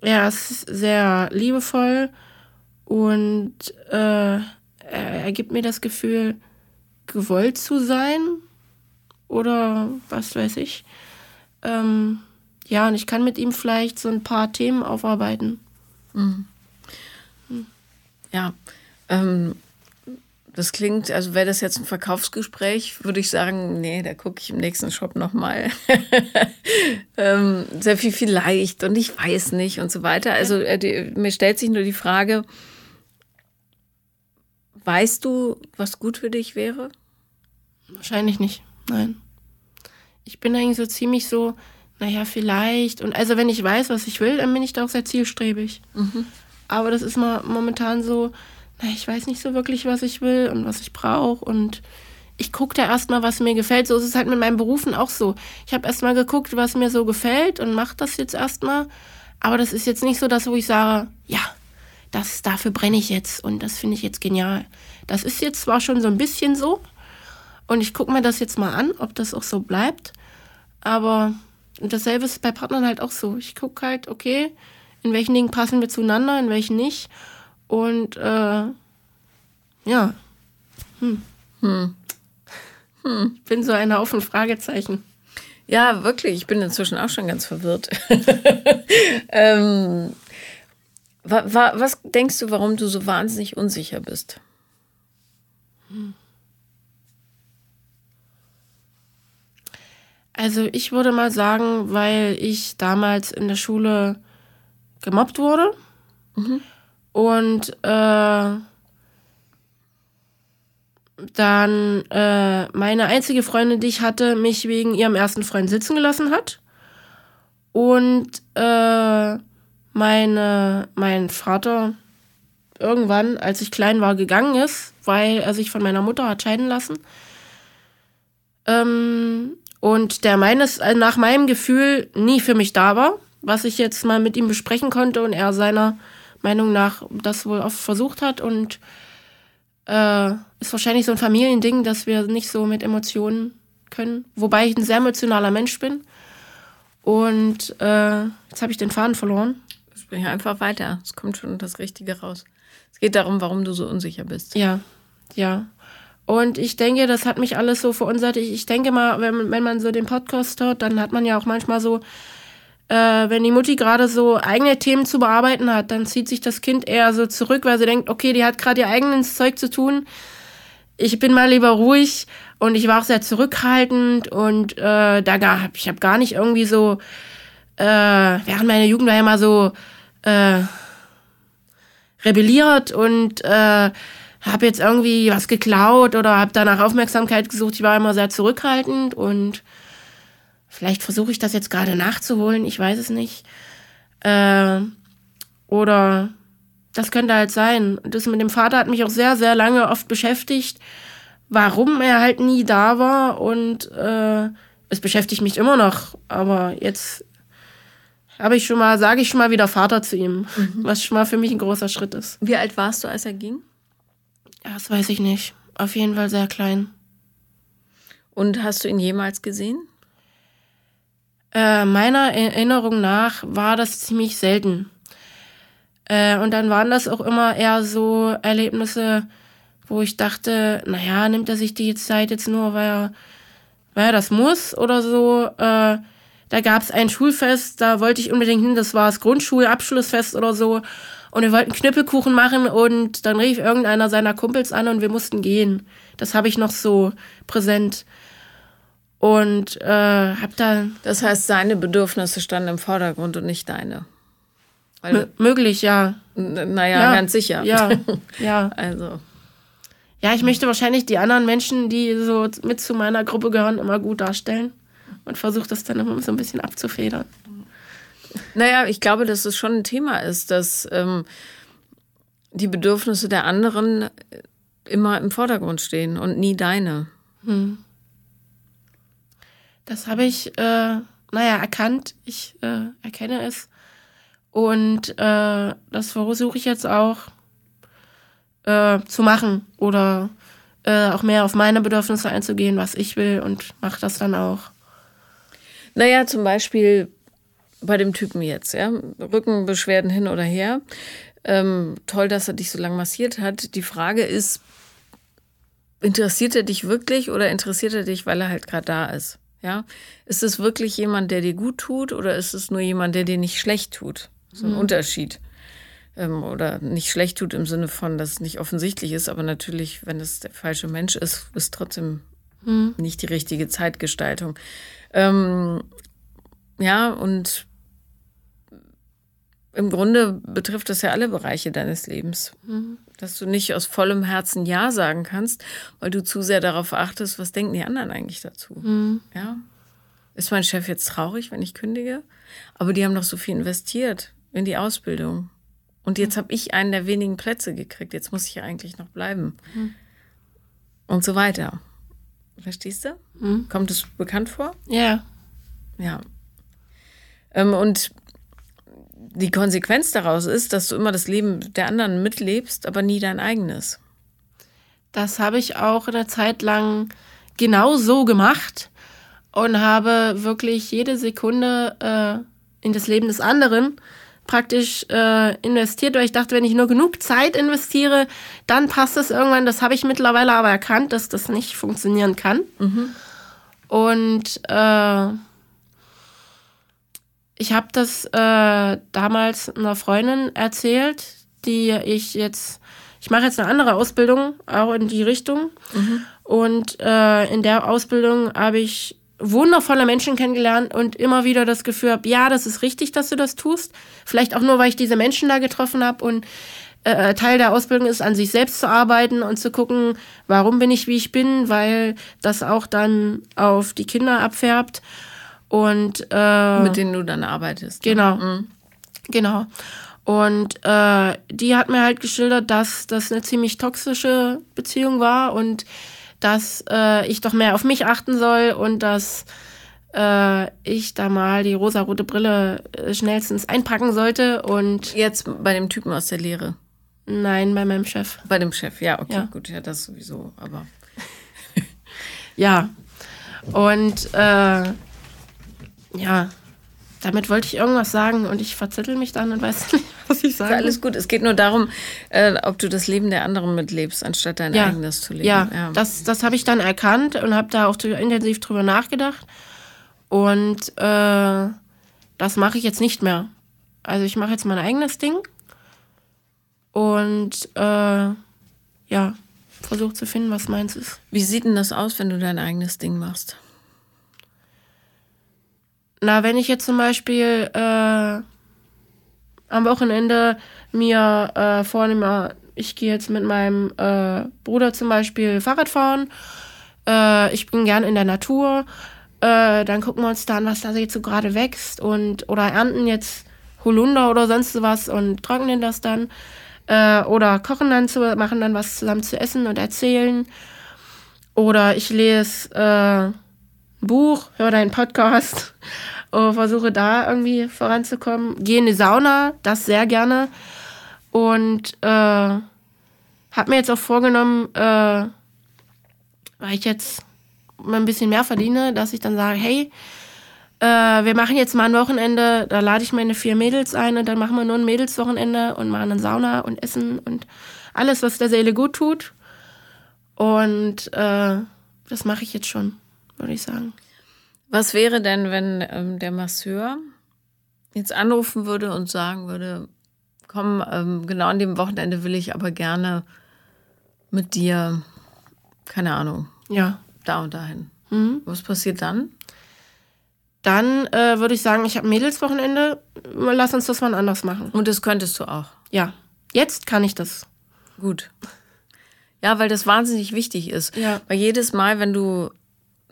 er ist sehr liebevoll und äh, er, er gibt mir das Gefühl, gewollt zu sein oder was weiß ich. Ähm, ja, und ich kann mit ihm vielleicht so ein paar Themen aufarbeiten. Ja. Ähm, Das klingt, also wäre das jetzt ein Verkaufsgespräch, würde ich sagen, nee, da gucke ich im nächsten Shop nochmal. ähm, sehr viel vielleicht und ich weiß nicht und so weiter. Also äh, die, mir stellt sich nur die Frage, weißt du, was gut für dich wäre? Wahrscheinlich nicht, nein. Ich bin eigentlich so ziemlich so, naja, vielleicht. Und also wenn ich weiß, was ich will, dann bin ich da auch sehr zielstrebig. Mhm. Aber das ist mal momentan so, ich weiß nicht so wirklich, was ich will und was ich brauche. Und ich gucke da erstmal, was mir gefällt. So ist es halt mit meinen Berufen auch so. Ich habe erstmal geguckt, was mir so gefällt und mache das jetzt erstmal. Aber das ist jetzt nicht so das, wo ich sage, ja, das, dafür brenne ich jetzt und das finde ich jetzt genial. Das ist jetzt zwar schon so ein bisschen so und ich gucke mir das jetzt mal an, ob das auch so bleibt. Aber dasselbe ist bei Partnern halt auch so. Ich gucke halt, okay, in welchen Dingen passen wir zueinander, in welchen nicht. Und äh, ja. Hm. Hm. Hm. Ich bin so ein Haufen Fragezeichen. Ja, wirklich. Ich bin inzwischen auch schon ganz verwirrt. ähm, wa, wa, was denkst du, warum du so wahnsinnig unsicher bist? Also ich würde mal sagen, weil ich damals in der Schule gemobbt wurde. Mhm. Und äh, dann äh, meine einzige Freundin, die ich hatte, mich wegen ihrem ersten Freund sitzen gelassen hat. Und äh, meine, mein Vater irgendwann, als ich klein war, gegangen ist, weil er sich von meiner Mutter hat scheiden lassen. Ähm, und der meines, äh, nach meinem Gefühl nie für mich da war, was ich jetzt mal mit ihm besprechen konnte und er seiner Meinung nach das wohl oft versucht hat und äh, ist wahrscheinlich so ein Familiending, dass wir nicht so mit Emotionen können. Wobei ich ein sehr emotionaler Mensch bin. Und äh, jetzt habe ich den Faden verloren. Sprich einfach weiter. Es kommt schon das Richtige raus. Es geht darum, warum du so unsicher bist. Ja, ja. Und ich denke, das hat mich alles so verunsichert. Ich denke mal, wenn, wenn man so den Podcast hört, dann hat man ja auch manchmal so äh, wenn die Mutti gerade so eigene Themen zu bearbeiten hat, dann zieht sich das Kind eher so zurück, weil sie denkt, okay, die hat gerade ihr eigenes Zeug zu tun. Ich bin mal lieber ruhig und ich war auch sehr zurückhaltend und äh, da gar, ich habe gar nicht irgendwie so, äh, während meiner Jugend war ja immer so äh, rebelliert und äh, habe jetzt irgendwie was geklaut oder habe danach Aufmerksamkeit gesucht. Ich war immer sehr zurückhaltend und Vielleicht versuche ich das jetzt gerade nachzuholen, ich weiß es nicht. Äh, oder das könnte halt sein. Das mit dem Vater hat mich auch sehr, sehr lange oft beschäftigt, warum er halt nie da war. Und äh, es beschäftigt mich immer noch. Aber jetzt habe ich schon mal, sage ich schon mal wieder Vater zu ihm, mhm. was schon mal für mich ein großer Schritt ist. Wie alt warst du, als er ging? Ja, das weiß ich nicht. Auf jeden Fall sehr klein. Und hast du ihn jemals gesehen? Äh, meiner Erinnerung nach war das ziemlich selten. Äh, und dann waren das auch immer eher so Erlebnisse, wo ich dachte, naja, nimmt er sich die Zeit jetzt nur, weil er, weil er das muss oder so. Äh, da gab es ein Schulfest, da wollte ich unbedingt hin, das war das Grundschulabschlussfest oder so. Und wir wollten Knüppelkuchen machen und dann rief irgendeiner seiner Kumpels an und wir mussten gehen. Das habe ich noch so präsent und äh, hab dann. Das heißt, seine Bedürfnisse standen im Vordergrund und nicht deine. möglich, ja. Naja, ja, ganz sicher. Ja, ja. also. Ja, ich möchte wahrscheinlich die anderen Menschen, die so mit zu meiner Gruppe gehören, immer gut darstellen und versuche das dann immer so ein bisschen abzufedern. Naja, ich glaube, dass es schon ein Thema ist, dass ähm, die Bedürfnisse der anderen immer im Vordergrund stehen und nie deine. Hm. Das habe ich, äh, naja, erkannt. Ich äh, erkenne es. Und äh, das versuche ich jetzt auch äh, zu machen oder äh, auch mehr auf meine Bedürfnisse einzugehen, was ich will und mache das dann auch. Naja, zum Beispiel bei dem Typen jetzt, ja, Rückenbeschwerden hin oder her. Ähm, toll, dass er dich so lange massiert hat. Die Frage ist, interessiert er dich wirklich oder interessiert er dich, weil er halt gerade da ist? Ja, ist es wirklich jemand, der dir gut tut oder ist es nur jemand, der dir nicht schlecht tut? So ein mhm. Unterschied. ähm, oder nicht schlecht tut im Sinne von, dass es nicht offensichtlich ist, aber natürlich, wenn es der falsche Mensch ist, ist trotzdem mhm. nicht die richtige Zeitgestaltung. Ähm, ja, und im Grunde betrifft das ja alle Bereiche deines Lebens. Mhm. Dass du nicht aus vollem Herzen Ja sagen kannst, weil du zu sehr darauf achtest, was denken die anderen eigentlich dazu. Mhm. Ja. Ist mein Chef jetzt traurig, wenn ich kündige? Aber die haben doch so viel investiert in die Ausbildung. Und jetzt habe ich einen der wenigen Plätze gekriegt. Jetzt muss ich ja eigentlich noch bleiben. Mhm. Und so weiter. Verstehst du? Mhm. Kommt es bekannt vor? Ja. Ja. Ähm, und die Konsequenz daraus ist, dass du immer das Leben der anderen mitlebst, aber nie dein eigenes. Das habe ich auch eine Zeit lang genau so gemacht und habe wirklich jede Sekunde äh, in das Leben des anderen praktisch äh, investiert, weil ich dachte, wenn ich nur genug Zeit investiere, dann passt es irgendwann. Das habe ich mittlerweile aber erkannt, dass das nicht funktionieren kann. Mhm. Und äh, ich habe das äh, damals einer Freundin erzählt, die ich jetzt, ich mache jetzt eine andere Ausbildung, auch in die Richtung. Mhm. Und äh, in der Ausbildung habe ich wundervolle Menschen kennengelernt und immer wieder das Gefühl habe, ja, das ist richtig, dass du das tust. Vielleicht auch nur, weil ich diese Menschen da getroffen habe und äh, Teil der Ausbildung ist, an sich selbst zu arbeiten und zu gucken, warum bin ich, wie ich bin, weil das auch dann auf die Kinder abfärbt. Und äh, mit denen du dann arbeitest. Ne? Genau. Mhm. Genau. Und äh, die hat mir halt geschildert, dass das eine ziemlich toxische Beziehung war und dass äh, ich doch mehr auf mich achten soll und dass äh, ich da mal die rosarote Brille äh, schnellstens einpacken sollte. Und jetzt bei dem Typen aus der Lehre? Nein, bei meinem Chef. Bei dem Chef, ja, okay, ja. gut, ja, das sowieso, aber. ja. Und äh, ja, damit wollte ich irgendwas sagen und ich verzettel mich dann und weiß nicht, was ich sage. alles gut. Es geht nur darum, äh, ob du das Leben der anderen mitlebst, anstatt dein ja. eigenes zu leben. Ja, ja. das, das habe ich dann erkannt und habe da auch intensiv drüber nachgedacht. Und äh, das mache ich jetzt nicht mehr. Also ich mache jetzt mein eigenes Ding und äh, ja, versuche zu finden, was meins ist. Wie sieht denn das aus, wenn du dein eigenes Ding machst? Na, wenn ich jetzt zum Beispiel äh, am Wochenende mir äh, vornehme, ich gehe jetzt mit meinem äh, Bruder zum Beispiel Fahrrad fahren, äh, ich bin gern in der Natur, äh, dann gucken wir uns da an, was da jetzt so gerade wächst und oder ernten jetzt Holunder oder sonst was und trocknen das dann äh, oder kochen dann zu, machen dann was zusammen zu essen und erzählen. Oder ich lese Buch, höre deinen Podcast versuche da irgendwie voranzukommen. Gehe in die Sauna, das sehr gerne. Und äh, habe mir jetzt auch vorgenommen, äh, weil ich jetzt mal ein bisschen mehr verdiene, dass ich dann sage, hey, äh, wir machen jetzt mal ein Wochenende, da lade ich meine vier Mädels ein und dann machen wir nur ein Mädelswochenende und machen eine Sauna und Essen und alles, was der Seele gut tut. Und äh, das mache ich jetzt schon, würde ich sagen. Was wäre denn, wenn ähm, der Masseur jetzt anrufen würde und sagen würde, komm, ähm, genau an dem Wochenende will ich aber gerne mit dir, keine Ahnung, ja. da und dahin. Mhm. Was passiert dann? Dann äh, würde ich sagen, ich habe Mädelswochenende, lass uns das mal anders machen. Und das könntest du auch? Ja, jetzt kann ich das. Gut. Ja, weil das wahnsinnig wichtig ist. Ja. Weil jedes Mal, wenn du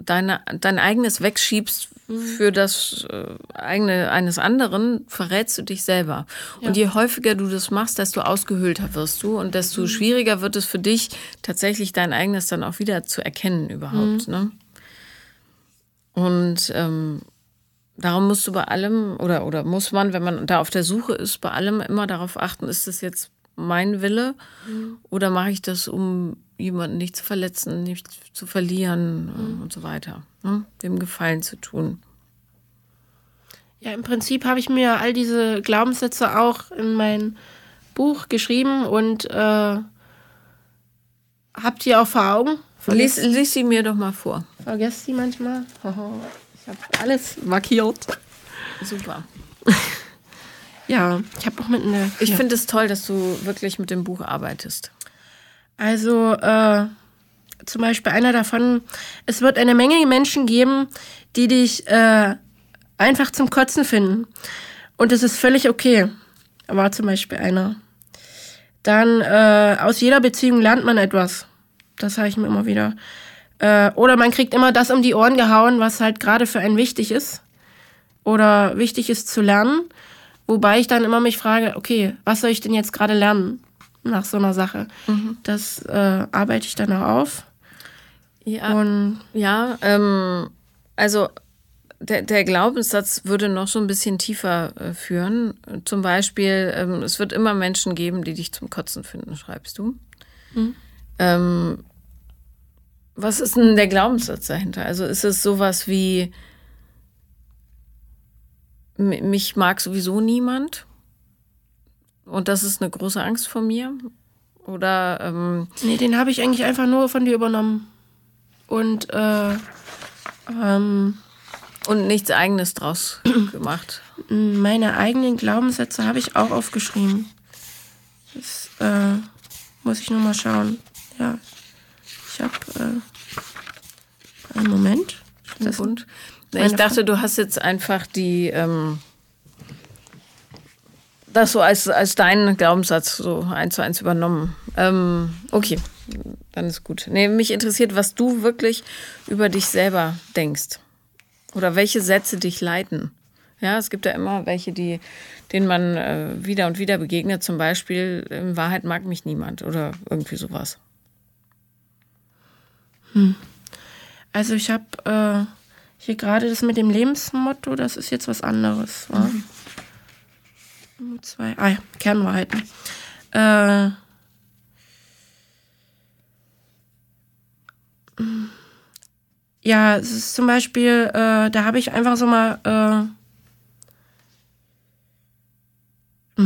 deine, dein eigenes wegschiebst für das äh, eigene eines anderen, verrätst du dich selber. Ja. Und je häufiger du das machst, desto ausgehöhlter wirst du und desto mhm. schwieriger wird es für dich, tatsächlich dein eigenes dann auch wieder zu erkennen überhaupt. Mhm. Ne? Und ähm, darum musst du bei allem, oder, oder muss man, wenn man da auf der Suche ist, bei allem immer darauf achten, ist das jetzt mein Wille mhm. oder mache ich das, um jemanden nicht zu verletzen, nicht zu verlieren mhm. und so weiter. Ne? Dem Gefallen zu tun. Ja, im Prinzip habe ich mir all diese Glaubenssätze auch in mein Buch geschrieben und äh, habt ihr auch vor Augen? Lies, lies sie mir doch mal vor. Vergesst sie manchmal? Ich habe alles markiert. Super. Ja, ich habe auch mit einer. Ich ja. finde es toll, dass du wirklich mit dem Buch arbeitest. Also, äh, zum Beispiel einer davon, es wird eine Menge Menschen geben, die dich äh, einfach zum Kotzen finden. Und es ist völlig okay. War zum Beispiel einer. Dann äh, aus jeder Beziehung lernt man etwas. Das sage ich mir immer wieder. Äh, oder man kriegt immer das um die Ohren gehauen, was halt gerade für einen wichtig ist. Oder wichtig ist zu lernen. Wobei ich dann immer mich frage, okay, was soll ich denn jetzt gerade lernen nach so einer Sache? Mhm. Das äh, arbeite ich dann auch auf. Ja, Und ja ähm, also der, der Glaubenssatz würde noch so ein bisschen tiefer äh, führen. Zum Beispiel, ähm, es wird immer Menschen geben, die dich zum Kotzen finden, schreibst du. Mhm. Ähm, was ist denn der Glaubenssatz dahinter? Also ist es sowas wie, mich mag sowieso niemand und das ist eine große Angst vor mir? Oder. Ähm, nee, den habe ich eigentlich einfach nur von dir übernommen. Und, äh, ähm, und nichts Eigenes draus gemacht. Meine eigenen Glaubenssätze habe ich auch aufgeschrieben. Das äh, muss ich nur mal schauen. Ja, ich habe äh, einen Moment. Das Bund. Ich dachte, du hast jetzt einfach die ähm, das so als, als deinen Glaubenssatz so eins zu eins übernommen. Ähm, okay, dann ist gut. Nee, mich interessiert, was du wirklich über dich selber denkst. Oder welche Sätze dich leiten. Ja, es gibt ja immer welche, die, denen man äh, wieder und wieder begegnet. Zum Beispiel, in Wahrheit mag mich niemand oder irgendwie sowas. Hm. Also ich habe äh, hier gerade das mit dem Lebensmotto, das ist jetzt was anderes. Mhm. Zwei, ah ja, Kernwahrheiten. Äh, ja, es ist zum Beispiel, äh, da habe ich einfach so mal. Äh,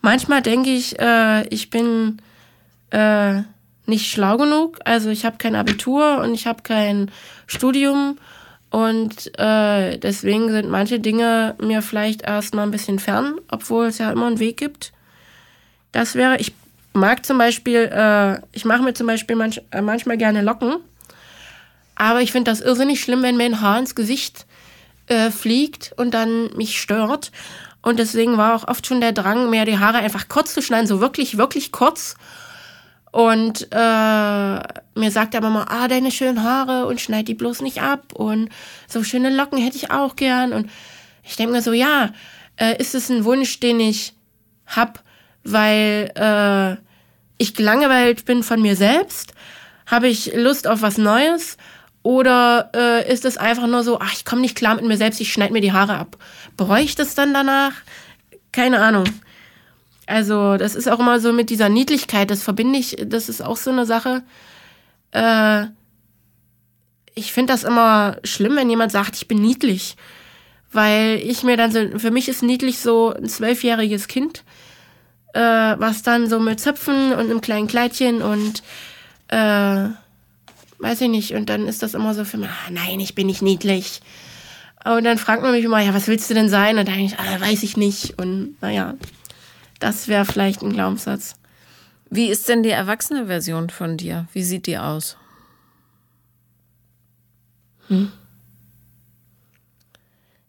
manchmal denke ich, äh, ich bin äh, nicht schlau genug. Also ich habe kein Abitur und ich habe kein Studium und äh, deswegen sind manche Dinge mir vielleicht erstmal ein bisschen fern, obwohl es ja immer einen Weg gibt. Das wäre, ich mag zum Beispiel, äh, ich mache mir zum Beispiel manch, äh, manchmal gerne Locken. Aber ich finde das irrsinnig schlimm, wenn mir ein Haar ins Gesicht äh, fliegt und dann mich stört. Und deswegen war auch oft schon der Drang, mir die Haare einfach kurz zu schneiden, so wirklich, wirklich kurz. Und äh, mir sagt aber mal, ah, deine schönen Haare und schneid die bloß nicht ab. Und so schöne Locken hätte ich auch gern. Und ich denke mir so, ja, äh, ist es ein Wunsch, den ich hab, weil äh, ich gelangweilt bin von mir selbst? Habe ich Lust auf was Neues? Oder äh, ist es einfach nur so, ach, ich komme nicht klar mit mir selbst, ich schneide mir die Haare ab. Bereue ich das dann danach? Keine Ahnung. Also, das ist auch immer so mit dieser Niedlichkeit, das verbinde ich, das ist auch so eine Sache. Äh, ich finde das immer schlimm, wenn jemand sagt, ich bin niedlich. Weil ich mir dann so, für mich ist niedlich so ein zwölfjähriges Kind, äh, was dann so mit Zöpfen und einem kleinen Kleidchen und äh, weiß ich nicht, und dann ist das immer so für mich, ah, nein, ich bin nicht niedlich. Und dann fragt man mich immer, ja, was willst du denn sein? Und dann denke ich, ah, weiß ich nicht. Und naja. Das wäre vielleicht ein Glaubenssatz. Wie ist denn die erwachsene Version von dir? Wie sieht die aus? Hm.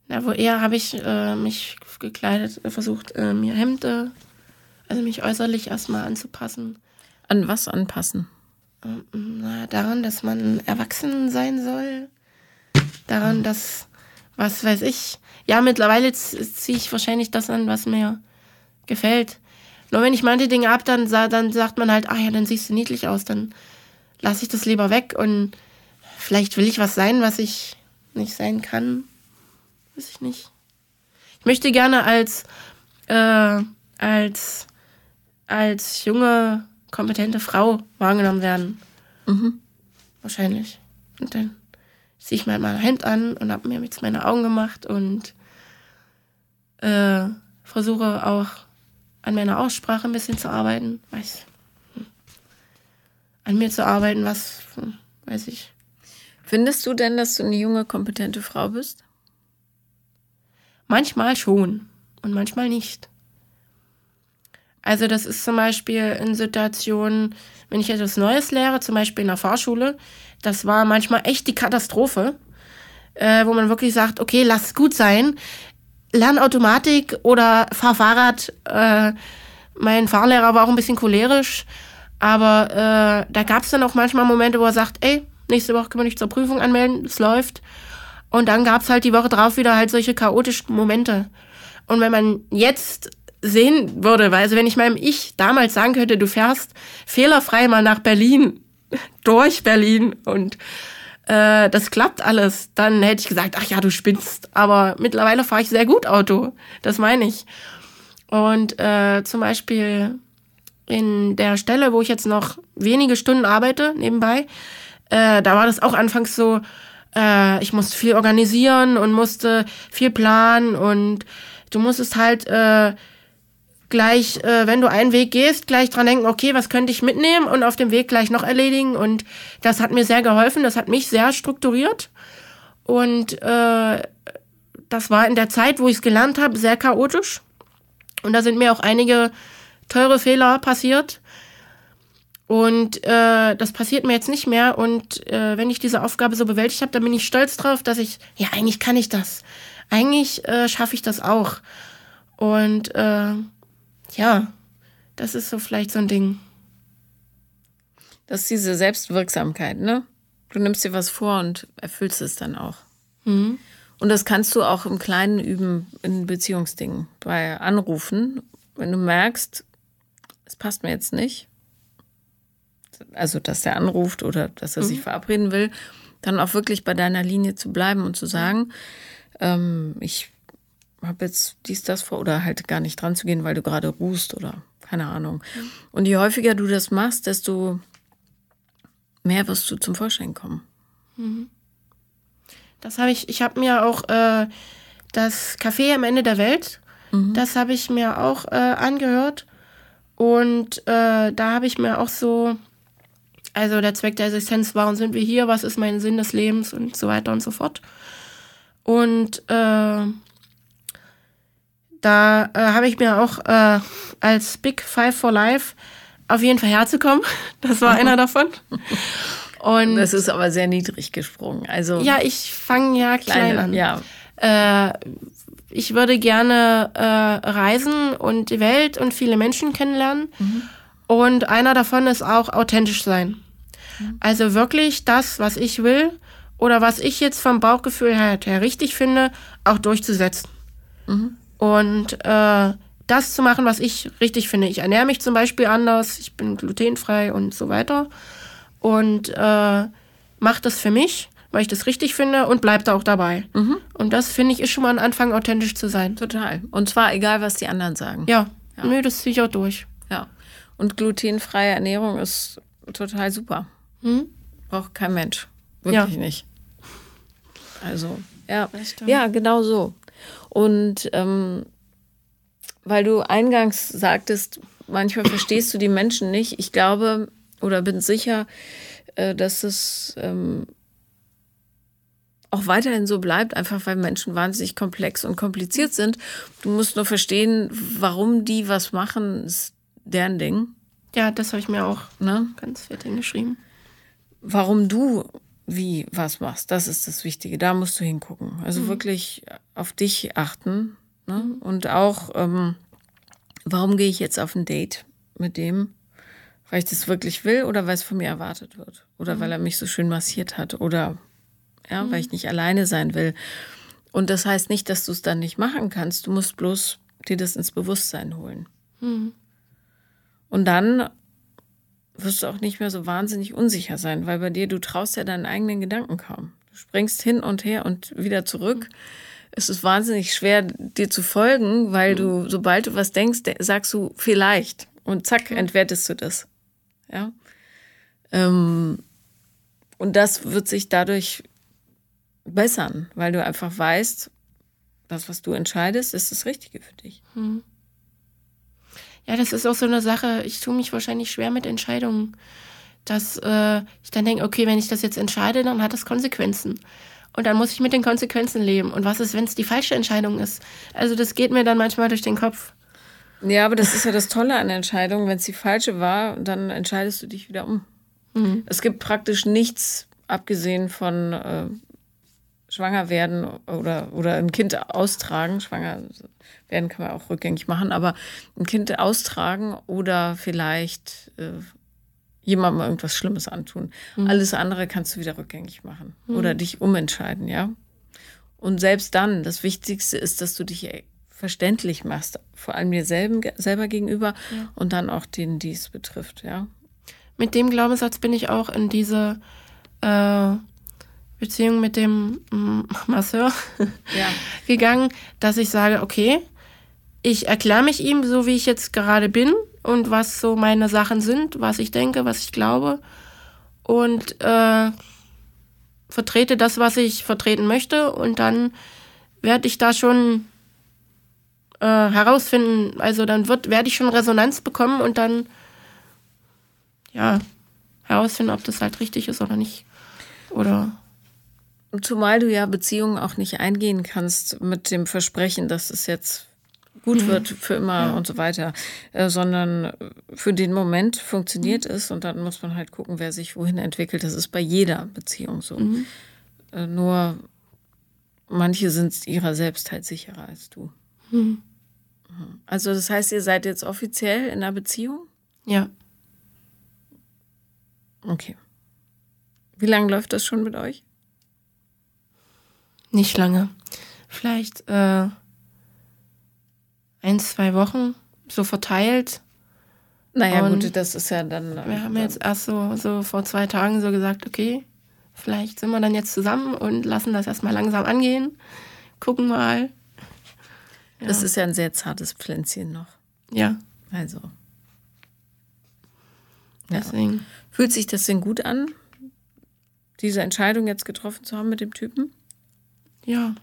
Na, wo eher habe ich äh, mich gekleidet, äh, versucht, äh, mir Hemde, also mich äußerlich erstmal anzupassen. An was anpassen? Ähm, na, daran, dass man erwachsen sein soll. Daran, dass, was weiß ich. Ja, mittlerweile ziehe ich wahrscheinlich das an, was mir gefällt. Nur wenn ich manche Dinge ab, dann, dann sagt man halt, ah ja, dann siehst du niedlich aus, dann lasse ich das lieber weg und vielleicht will ich was sein, was ich nicht sein kann. Weiß ich nicht. Ich möchte gerne als, äh, als, als junge, kompetente Frau wahrgenommen werden. Mhm. Wahrscheinlich. Und dann ziehe ich mir mal ein Hemd an und habe mir jetzt meine Augen gemacht und äh, versuche auch an meiner Aussprache ein bisschen zu arbeiten. Weiß. Hm. An mir zu arbeiten, was hm, weiß ich. Findest du denn, dass du eine junge, kompetente Frau bist? Manchmal schon. und manchmal nicht. Also das ist zum Beispiel in Situationen, wenn ich etwas Neues lehre, zum Beispiel in der Fahrschule, das war manchmal echt die Katastrophe, äh, wo man wirklich sagt, okay, lass es gut sein, lern Automatik oder fahr Fahrrad. Äh, mein Fahrlehrer war auch ein bisschen cholerisch, aber äh, da gab es dann auch manchmal Momente, wo er sagt, ey, nächste Woche können wir dich zur Prüfung anmelden, es läuft. Und dann gab es halt die Woche drauf wieder halt solche chaotischen Momente. Und wenn man jetzt sehen würde, weil also wenn ich meinem Ich damals sagen könnte, du fährst fehlerfrei mal nach Berlin, durch Berlin und äh, das klappt alles, dann hätte ich gesagt, ach ja, du spinnst. Aber mittlerweile fahre ich sehr gut Auto, das meine ich. Und äh, zum Beispiel in der Stelle, wo ich jetzt noch wenige Stunden arbeite, nebenbei, äh, da war das auch anfangs so, äh, ich musste viel organisieren und musste viel planen und du musstest halt äh, gleich, äh, wenn du einen Weg gehst, gleich dran denken, okay, was könnte ich mitnehmen und auf dem Weg gleich noch erledigen. Und das hat mir sehr geholfen, das hat mich sehr strukturiert. Und äh, das war in der Zeit, wo ich es gelernt habe, sehr chaotisch. Und da sind mir auch einige teure Fehler passiert. Und äh, das passiert mir jetzt nicht mehr. Und äh, wenn ich diese Aufgabe so bewältigt habe, dann bin ich stolz drauf, dass ich, ja, eigentlich kann ich das. Eigentlich äh, schaffe ich das auch. Und äh, ja, das ist so vielleicht so ein Ding. Das ist diese Selbstwirksamkeit, ne? Du nimmst dir was vor und erfüllst es dann auch. Mhm. Und das kannst du auch im Kleinen üben in Beziehungsdingen. Bei Anrufen, wenn du merkst, es passt mir jetzt nicht, also dass der anruft oder dass er mhm. sich verabreden will, dann auch wirklich bei deiner Linie zu bleiben und zu sagen, ähm, ich habe jetzt dies, das vor oder halt gar nicht dran zu gehen, weil du gerade ruhst oder keine Ahnung. Und je häufiger du das machst, desto mehr wirst du zum Vorschein kommen. Mhm. Das habe ich, ich habe mir auch äh, das Café am Ende der Welt, mhm. das habe ich mir auch äh, angehört. Und äh, da habe ich mir auch so also der Zweck der Existenz, warum sind wir hier, was ist mein Sinn des Lebens und so weiter und so fort. Und äh, da äh, habe ich mir auch äh, als Big Five for Life auf jeden Fall herzukommen. Das war einer davon. Und das ist aber sehr niedrig gesprungen. Also ja, ich fange ja klein an. Ja. Äh, ich würde gerne äh, reisen und die Welt und viele Menschen kennenlernen. Mhm. Und einer davon ist auch authentisch sein. Mhm. Also wirklich das, was ich will oder was ich jetzt vom Bauchgefühl her, her richtig finde, auch durchzusetzen. Mhm. Und äh, das zu machen, was ich richtig finde. Ich ernähre mich zum Beispiel anders, ich bin glutenfrei und so weiter. Und äh, mache das für mich, weil ich das richtig finde und bleib da auch dabei. Mhm. Und das finde ich ist schon mal ein Anfang, authentisch zu sein. Total. Und zwar egal, was die anderen sagen. Ja, ja. nö, das ziehe ich auch durch. Ja. Und glutenfreie Ernährung ist total super. Hm? Braucht kein Mensch. Wirklich ja. nicht. Also, ja. Ja, genau so. Und ähm, weil du eingangs sagtest, manchmal verstehst du die Menschen nicht. Ich glaube oder bin sicher, äh, dass es ähm, auch weiterhin so bleibt, einfach weil Menschen wahnsinnig komplex und kompliziert sind. Du musst nur verstehen, warum die was machen, ist deren Ding. Ja, das habe ich mir auch ne? ganz fett hingeschrieben. Warum du wie was machst, das ist das Wichtige. Da musst du hingucken. Also mhm. wirklich auf dich achten. Ne? Mhm. Und auch, ähm, warum gehe ich jetzt auf ein Date mit dem? Weil ich das wirklich will oder weil es von mir erwartet wird? Oder mhm. weil er mich so schön massiert hat? Oder ja, weil mhm. ich nicht alleine sein will. Und das heißt nicht, dass du es dann nicht machen kannst. Du musst bloß dir das ins Bewusstsein holen. Mhm. Und dann wirst du auch nicht mehr so wahnsinnig unsicher sein, weil bei dir, du traust ja deinen eigenen Gedanken kaum. Du springst hin und her und wieder zurück. Es ist wahnsinnig schwer, dir zu folgen, weil du, sobald du was denkst, sagst du vielleicht und zack, entwertest du das. Ja. Ähm, und das wird sich dadurch bessern, weil du einfach weißt, das, was du entscheidest, ist das Richtige für dich. Mhm. Ja, das ist auch so eine Sache. Ich tue mich wahrscheinlich schwer mit Entscheidungen. Dass äh, ich dann denke, okay, wenn ich das jetzt entscheide, dann hat das Konsequenzen. Und dann muss ich mit den Konsequenzen leben. Und was ist, wenn es die falsche Entscheidung ist? Also das geht mir dann manchmal durch den Kopf. Ja, aber das ist ja das Tolle an der Entscheidung. Wenn es die falsche war, dann entscheidest du dich wieder um. Mhm. Es gibt praktisch nichts, abgesehen von äh, schwanger werden oder, oder ein Kind austragen. Schwanger werden kann man auch rückgängig machen, aber ein Kind austragen oder vielleicht äh, jemandem irgendwas Schlimmes antun. Mhm. Alles andere kannst du wieder rückgängig machen mhm. oder dich umentscheiden, ja. Und selbst dann, das Wichtigste ist, dass du dich verständlich machst, vor allem dir selben, selber gegenüber ja. und dann auch denen, die es betrifft, ja. Mit dem Glaubenssatz bin ich auch in diese äh, Beziehung mit dem mm, Masseur ja. gegangen, dass ich sage, okay, ich erkläre mich ihm so, wie ich jetzt gerade bin und was so meine Sachen sind, was ich denke, was ich glaube. Und äh, vertrete das, was ich vertreten möchte. Und dann werde ich da schon äh, herausfinden, also dann wird, werde ich schon Resonanz bekommen und dann ja herausfinden, ob das halt richtig ist oder nicht. Oder Zumal du ja Beziehungen auch nicht eingehen kannst mit dem Versprechen, dass es jetzt gut mhm. wird für immer ja. und so weiter, äh, sondern für den Moment funktioniert mhm. es und dann muss man halt gucken, wer sich wohin entwickelt. Das ist bei jeder Beziehung so. Mhm. Äh, nur manche sind ihrer selbst halt sicherer als du. Mhm. mhm. Also das heißt, ihr seid jetzt offiziell in einer Beziehung? Ja. Okay. Wie lange läuft das schon mit euch? Nicht lange. Vielleicht äh, ein, zwei Wochen, so verteilt. Naja, und gut, das ist ja dann. Wir haben jetzt erst so, so vor zwei Tagen so gesagt, okay, vielleicht sind wir dann jetzt zusammen und lassen das erstmal langsam angehen. Gucken mal. Ja. Das ist ja ein sehr zartes Pflänzchen noch. Ja. Also. Deswegen. Ja. Fühlt sich das denn gut an, diese Entscheidung jetzt getroffen zu haben mit dem Typen? Ja.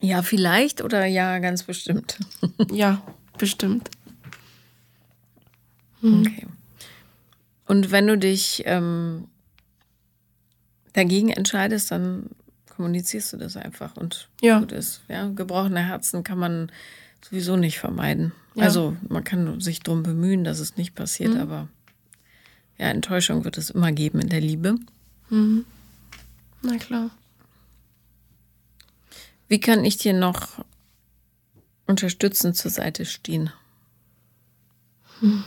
Ja, vielleicht oder ja, ganz bestimmt. ja, bestimmt. Hm. Okay. Und wenn du dich ähm, dagegen entscheidest, dann kommunizierst du das einfach und ja. gut ist. Ja, gebrochene Herzen kann man sowieso nicht vermeiden. Ja. Also man kann sich darum bemühen, dass es nicht passiert, mhm. aber ja, Enttäuschung wird es immer geben in der Liebe. Mhm. Na klar. Wie kann ich dir noch unterstützend zur Seite stehen? Hm.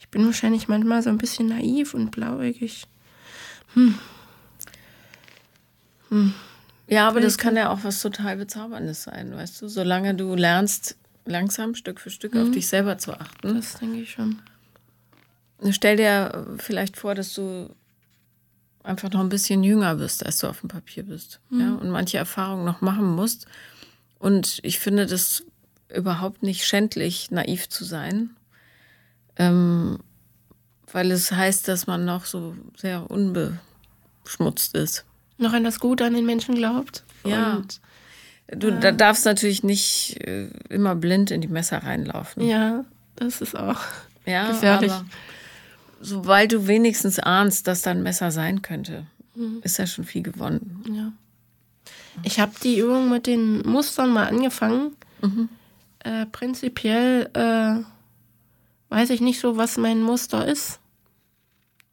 Ich bin wahrscheinlich manchmal so ein bisschen naiv und blauäugig. Hm. Hm. Ja, aber das kann ja auch was total Bezauberndes sein, weißt du? Solange du lernst, langsam Stück für Stück auf hm. dich selber zu achten. Das denke ich schon. Stell dir vielleicht vor, dass du einfach noch ein bisschen jünger bist, als du auf dem Papier bist. Mhm. Ja, und manche Erfahrungen noch machen musst. Und ich finde das überhaupt nicht schändlich, naiv zu sein. Ähm, weil es heißt, dass man noch so sehr unbeschmutzt ist. Noch an das Gute an den Menschen glaubt. Ja. Und, du ja. Da darfst natürlich nicht äh, immer blind in die Messer reinlaufen. Ja, das ist auch ja, gefährlich. Aber sobald du wenigstens ahnst, dass da ein Messer sein könnte, mhm. ist ja schon viel gewonnen. Ja. Ich habe die Übung mit den Mustern mal angefangen. Mhm. Äh, prinzipiell äh, weiß ich nicht so, was mein Muster ist.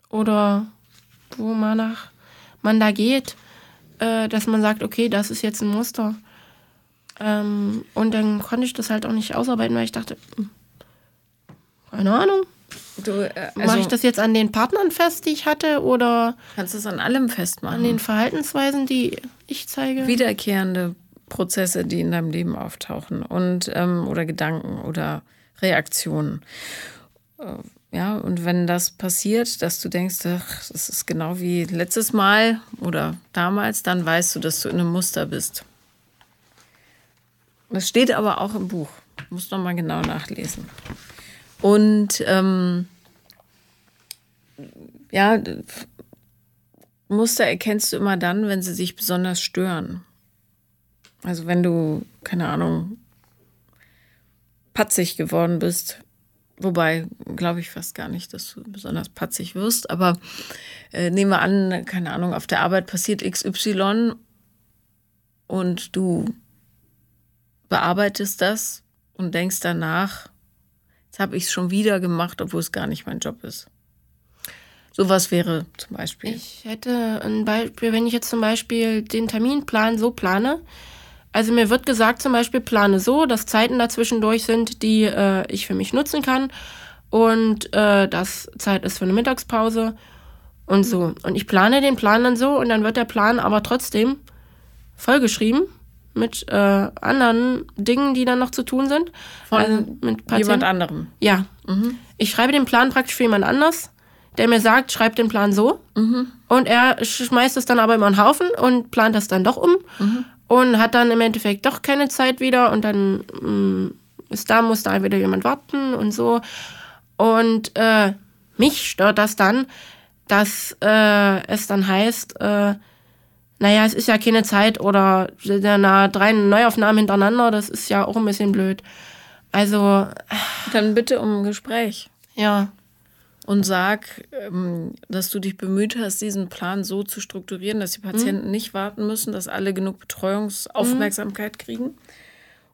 Oder wo man nach man da geht, äh, dass man sagt, okay, das ist jetzt ein Muster. Ähm, und dann konnte ich das halt auch nicht ausarbeiten, weil ich dachte, hm, keine Ahnung, Du, äh, also Mache ich das jetzt an den Partnern fest, die ich hatte, oder kannst du es an allem festmachen? An den Verhaltensweisen, die ich zeige? Wiederkehrende Prozesse, die in deinem Leben auftauchen und ähm, oder Gedanken oder Reaktionen. Äh, ja, und wenn das passiert, dass du denkst, ach, das ist genau wie letztes Mal oder damals, dann weißt du, dass du in einem Muster bist. Das steht aber auch im Buch. Muss noch mal genau nachlesen. Und ähm, ja, Muster erkennst du immer dann, wenn sie sich besonders stören. Also wenn du, keine Ahnung, patzig geworden bist Wobei, glaube ich fast gar nicht, dass du besonders patzig wirst. Aber äh, nehmen an, keine Ahnung, auf der Arbeit passiert XY und du bearbeitest das und denkst danach, habe ich es schon wieder gemacht, obwohl es gar nicht mein Job ist. Sowas wäre zum Beispiel. Ich hätte ein Beispiel, wenn ich jetzt zum Beispiel den Terminplan so plane. Also mir wird gesagt, zum Beispiel plane so, dass Zeiten dazwischendurch sind, die äh, ich für mich nutzen kann und äh, dass Zeit ist für eine Mittagspause und so. Und ich plane den Plan dann so und dann wird der Plan aber trotzdem vollgeschrieben mit äh, anderen Dingen, die dann noch zu tun sind. Von also mit jemand anderem. Ja. Mhm. Ich schreibe den Plan praktisch für jemand anders der mir sagt, schreib den Plan so. Mhm. Und er schmeißt es dann aber immer einen Haufen und plant das dann doch um. Mhm. Und hat dann im Endeffekt doch keine Zeit wieder. Und dann mh, mm, ist da, muss da wieder jemand warten und so. Und äh, mich stört das dann, dass äh, es dann heißt, äh, naja, es ist ja keine Zeit oder na, drei Neuaufnahmen hintereinander, das ist ja auch ein bisschen blöd. Also. Dann bitte um ein Gespräch. Ja und sag, ähm, dass du dich bemüht hast, diesen Plan so zu strukturieren, dass die Patienten mhm. nicht warten müssen, dass alle genug Betreuungsaufmerksamkeit mhm. kriegen.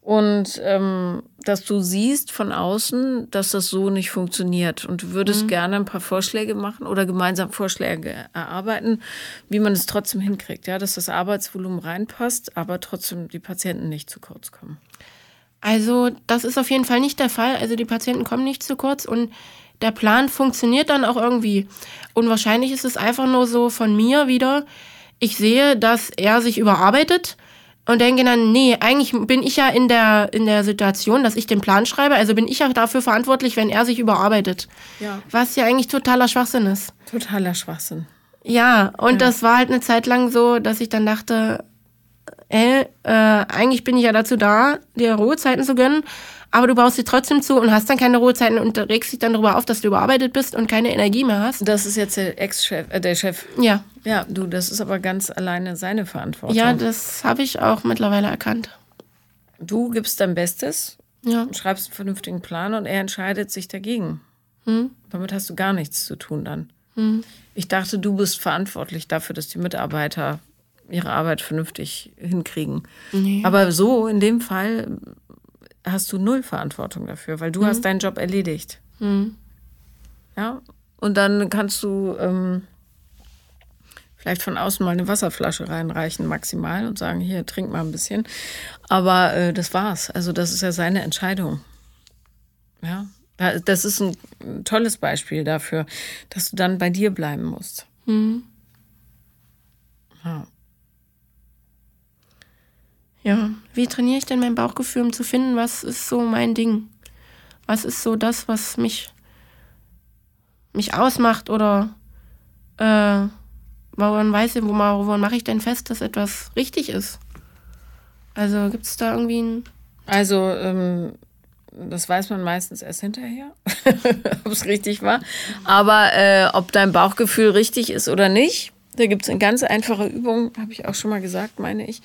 Und ähm, dass du siehst von außen, dass das so nicht funktioniert. Und du würdest mhm. gerne ein paar Vorschläge machen oder gemeinsam Vorschläge erarbeiten, wie man es trotzdem hinkriegt, ja, dass das Arbeitsvolumen reinpasst, aber trotzdem die Patienten nicht zu kurz kommen. Also, das ist auf jeden Fall nicht der Fall. Also, die Patienten kommen nicht zu kurz und der Plan funktioniert dann auch irgendwie. Und wahrscheinlich ist es einfach nur so von mir wieder, ich sehe, dass er sich überarbeitet und denke dann, nee, eigentlich bin ich ja in der, in der Situation, dass ich den Plan schreibe, also bin ich ja dafür verantwortlich, wenn er sich überarbeitet. Ja. Was ja eigentlich totaler Schwachsinn ist. Totaler Schwachsinn. Ja, und ja. das war halt eine Zeit lang so, dass ich dann dachte, ey, äh, eigentlich bin ich ja dazu da, dir Ruhezeiten zu gönnen, aber du baust sie trotzdem zu und hast dann keine Ruhezeiten und regst dich dann darüber auf, dass du überarbeitet bist und keine Energie mehr hast. Das ist jetzt der Ex-Chef, äh, der Chef. Ja. Ja, du, das ist aber ganz alleine seine Verantwortung. Ja, das habe ich auch mittlerweile erkannt. Du gibst dein Bestes, ja. schreibst einen vernünftigen Plan und er entscheidet sich dagegen. Hm? Damit hast du gar nichts zu tun dann. Hm. Ich dachte, du bist verantwortlich dafür, dass die Mitarbeiter ihre Arbeit vernünftig hinkriegen. Nee. Aber so in dem Fall hast du null Verantwortung dafür, weil du mhm. hast deinen Job erledigt. Mhm. Ja, und dann kannst du ähm, vielleicht von außen mal eine Wasserflasche reinreichen, maximal, und sagen, hier, trink mal ein bisschen. Aber äh, das war's. Also das ist ja seine Entscheidung. Ja, das ist ein tolles Beispiel dafür, dass du dann bei dir bleiben musst. Mhm. Ja. Ja, wie trainiere ich denn mein Bauchgefühl, um zu finden, was ist so mein Ding? Was ist so das, was mich, mich ausmacht oder äh, woran weiß ich, woran mache ich denn fest, dass etwas richtig ist? Also gibt es da irgendwie ein. Also, ähm, das weiß man meistens erst hinterher, ob es richtig war. Aber äh, ob dein Bauchgefühl richtig ist oder nicht, da gibt es eine ganz einfache Übung, habe ich auch schon mal gesagt, meine ich.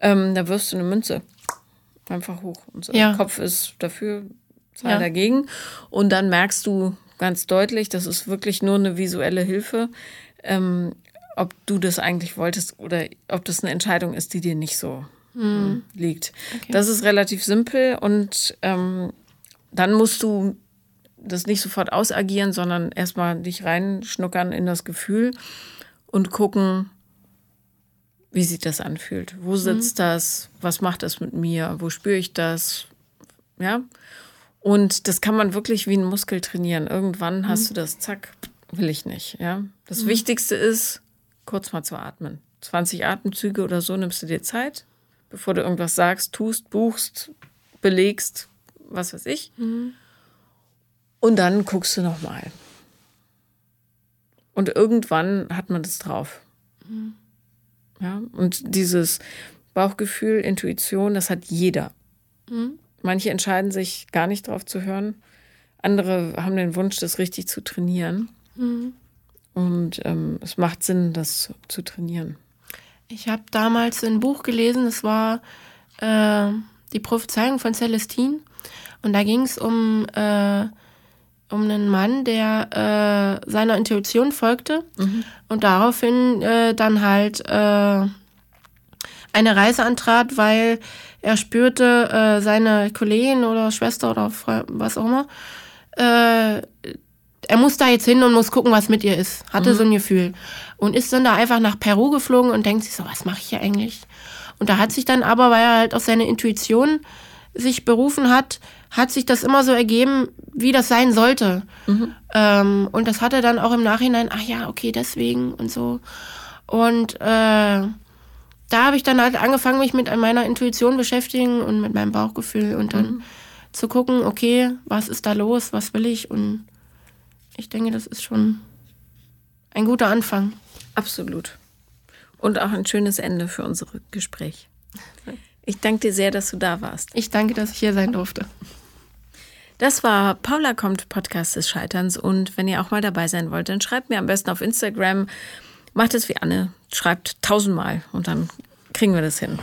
Ähm, da wirfst du eine Münze einfach hoch. Und so ja. Kopf ist dafür, Zahl ja. dagegen. Und dann merkst du ganz deutlich, das ist wirklich nur eine visuelle Hilfe, ähm, ob du das eigentlich wolltest oder ob das eine Entscheidung ist, die dir nicht so mhm. liegt. Okay. Das ist relativ simpel und ähm, dann musst du das nicht sofort ausagieren, sondern erstmal dich reinschnuckern in das Gefühl und gucken, wie sich das anfühlt. Wo sitzt mhm. das? Was macht das mit mir? Wo spüre ich das? Ja. Und das kann man wirklich wie ein Muskel trainieren. Irgendwann mhm. hast du das, zack, will ich nicht. Ja. Das mhm. Wichtigste ist, kurz mal zu atmen. 20 Atemzüge oder so nimmst du dir Zeit, bevor du irgendwas sagst, tust, buchst, belegst, was weiß ich. Mhm. Und dann guckst du nochmal. Und irgendwann hat man das drauf. Ja, und dieses Bauchgefühl, Intuition, das hat jeder. Mhm. Manche entscheiden sich gar nicht drauf zu hören. Andere haben den Wunsch, das richtig zu trainieren. Mhm. Und ähm, es macht Sinn, das zu trainieren. Ich habe damals ein Buch gelesen, es war äh, Die Prophezeiung von Celestine. Und da ging es um äh, um einen Mann, der äh, seiner Intuition folgte mhm. und daraufhin äh, dann halt äh, eine Reise antrat, weil er spürte, äh, seine Kollegin oder Schwester oder was auch immer, äh, er muss da jetzt hin und muss gucken, was mit ihr ist. Hatte mhm. so ein Gefühl. Und ist dann da einfach nach Peru geflogen und denkt sich so, was mache ich hier eigentlich? Und da hat sich dann aber, weil er halt auf seine Intuition sich berufen hat, hat sich das immer so ergeben, wie das sein sollte. Mhm. Ähm, und das hat er dann auch im Nachhinein, ach ja, okay, deswegen und so. Und äh, da habe ich dann halt angefangen, mich mit meiner Intuition beschäftigen und mit meinem Bauchgefühl und dann mhm. zu gucken, okay, was ist da los, was will ich? Und ich denke, das ist schon ein guter Anfang. Absolut. Und auch ein schönes Ende für unser Gespräch. Ich danke dir sehr, dass du da warst. Ich danke, dass ich hier sein durfte. Das war Paula kommt Podcast des Scheiterns und wenn ihr auch mal dabei sein wollt, dann schreibt mir am besten auf Instagram. Macht es wie Anne, schreibt tausendmal und dann kriegen wir das hin.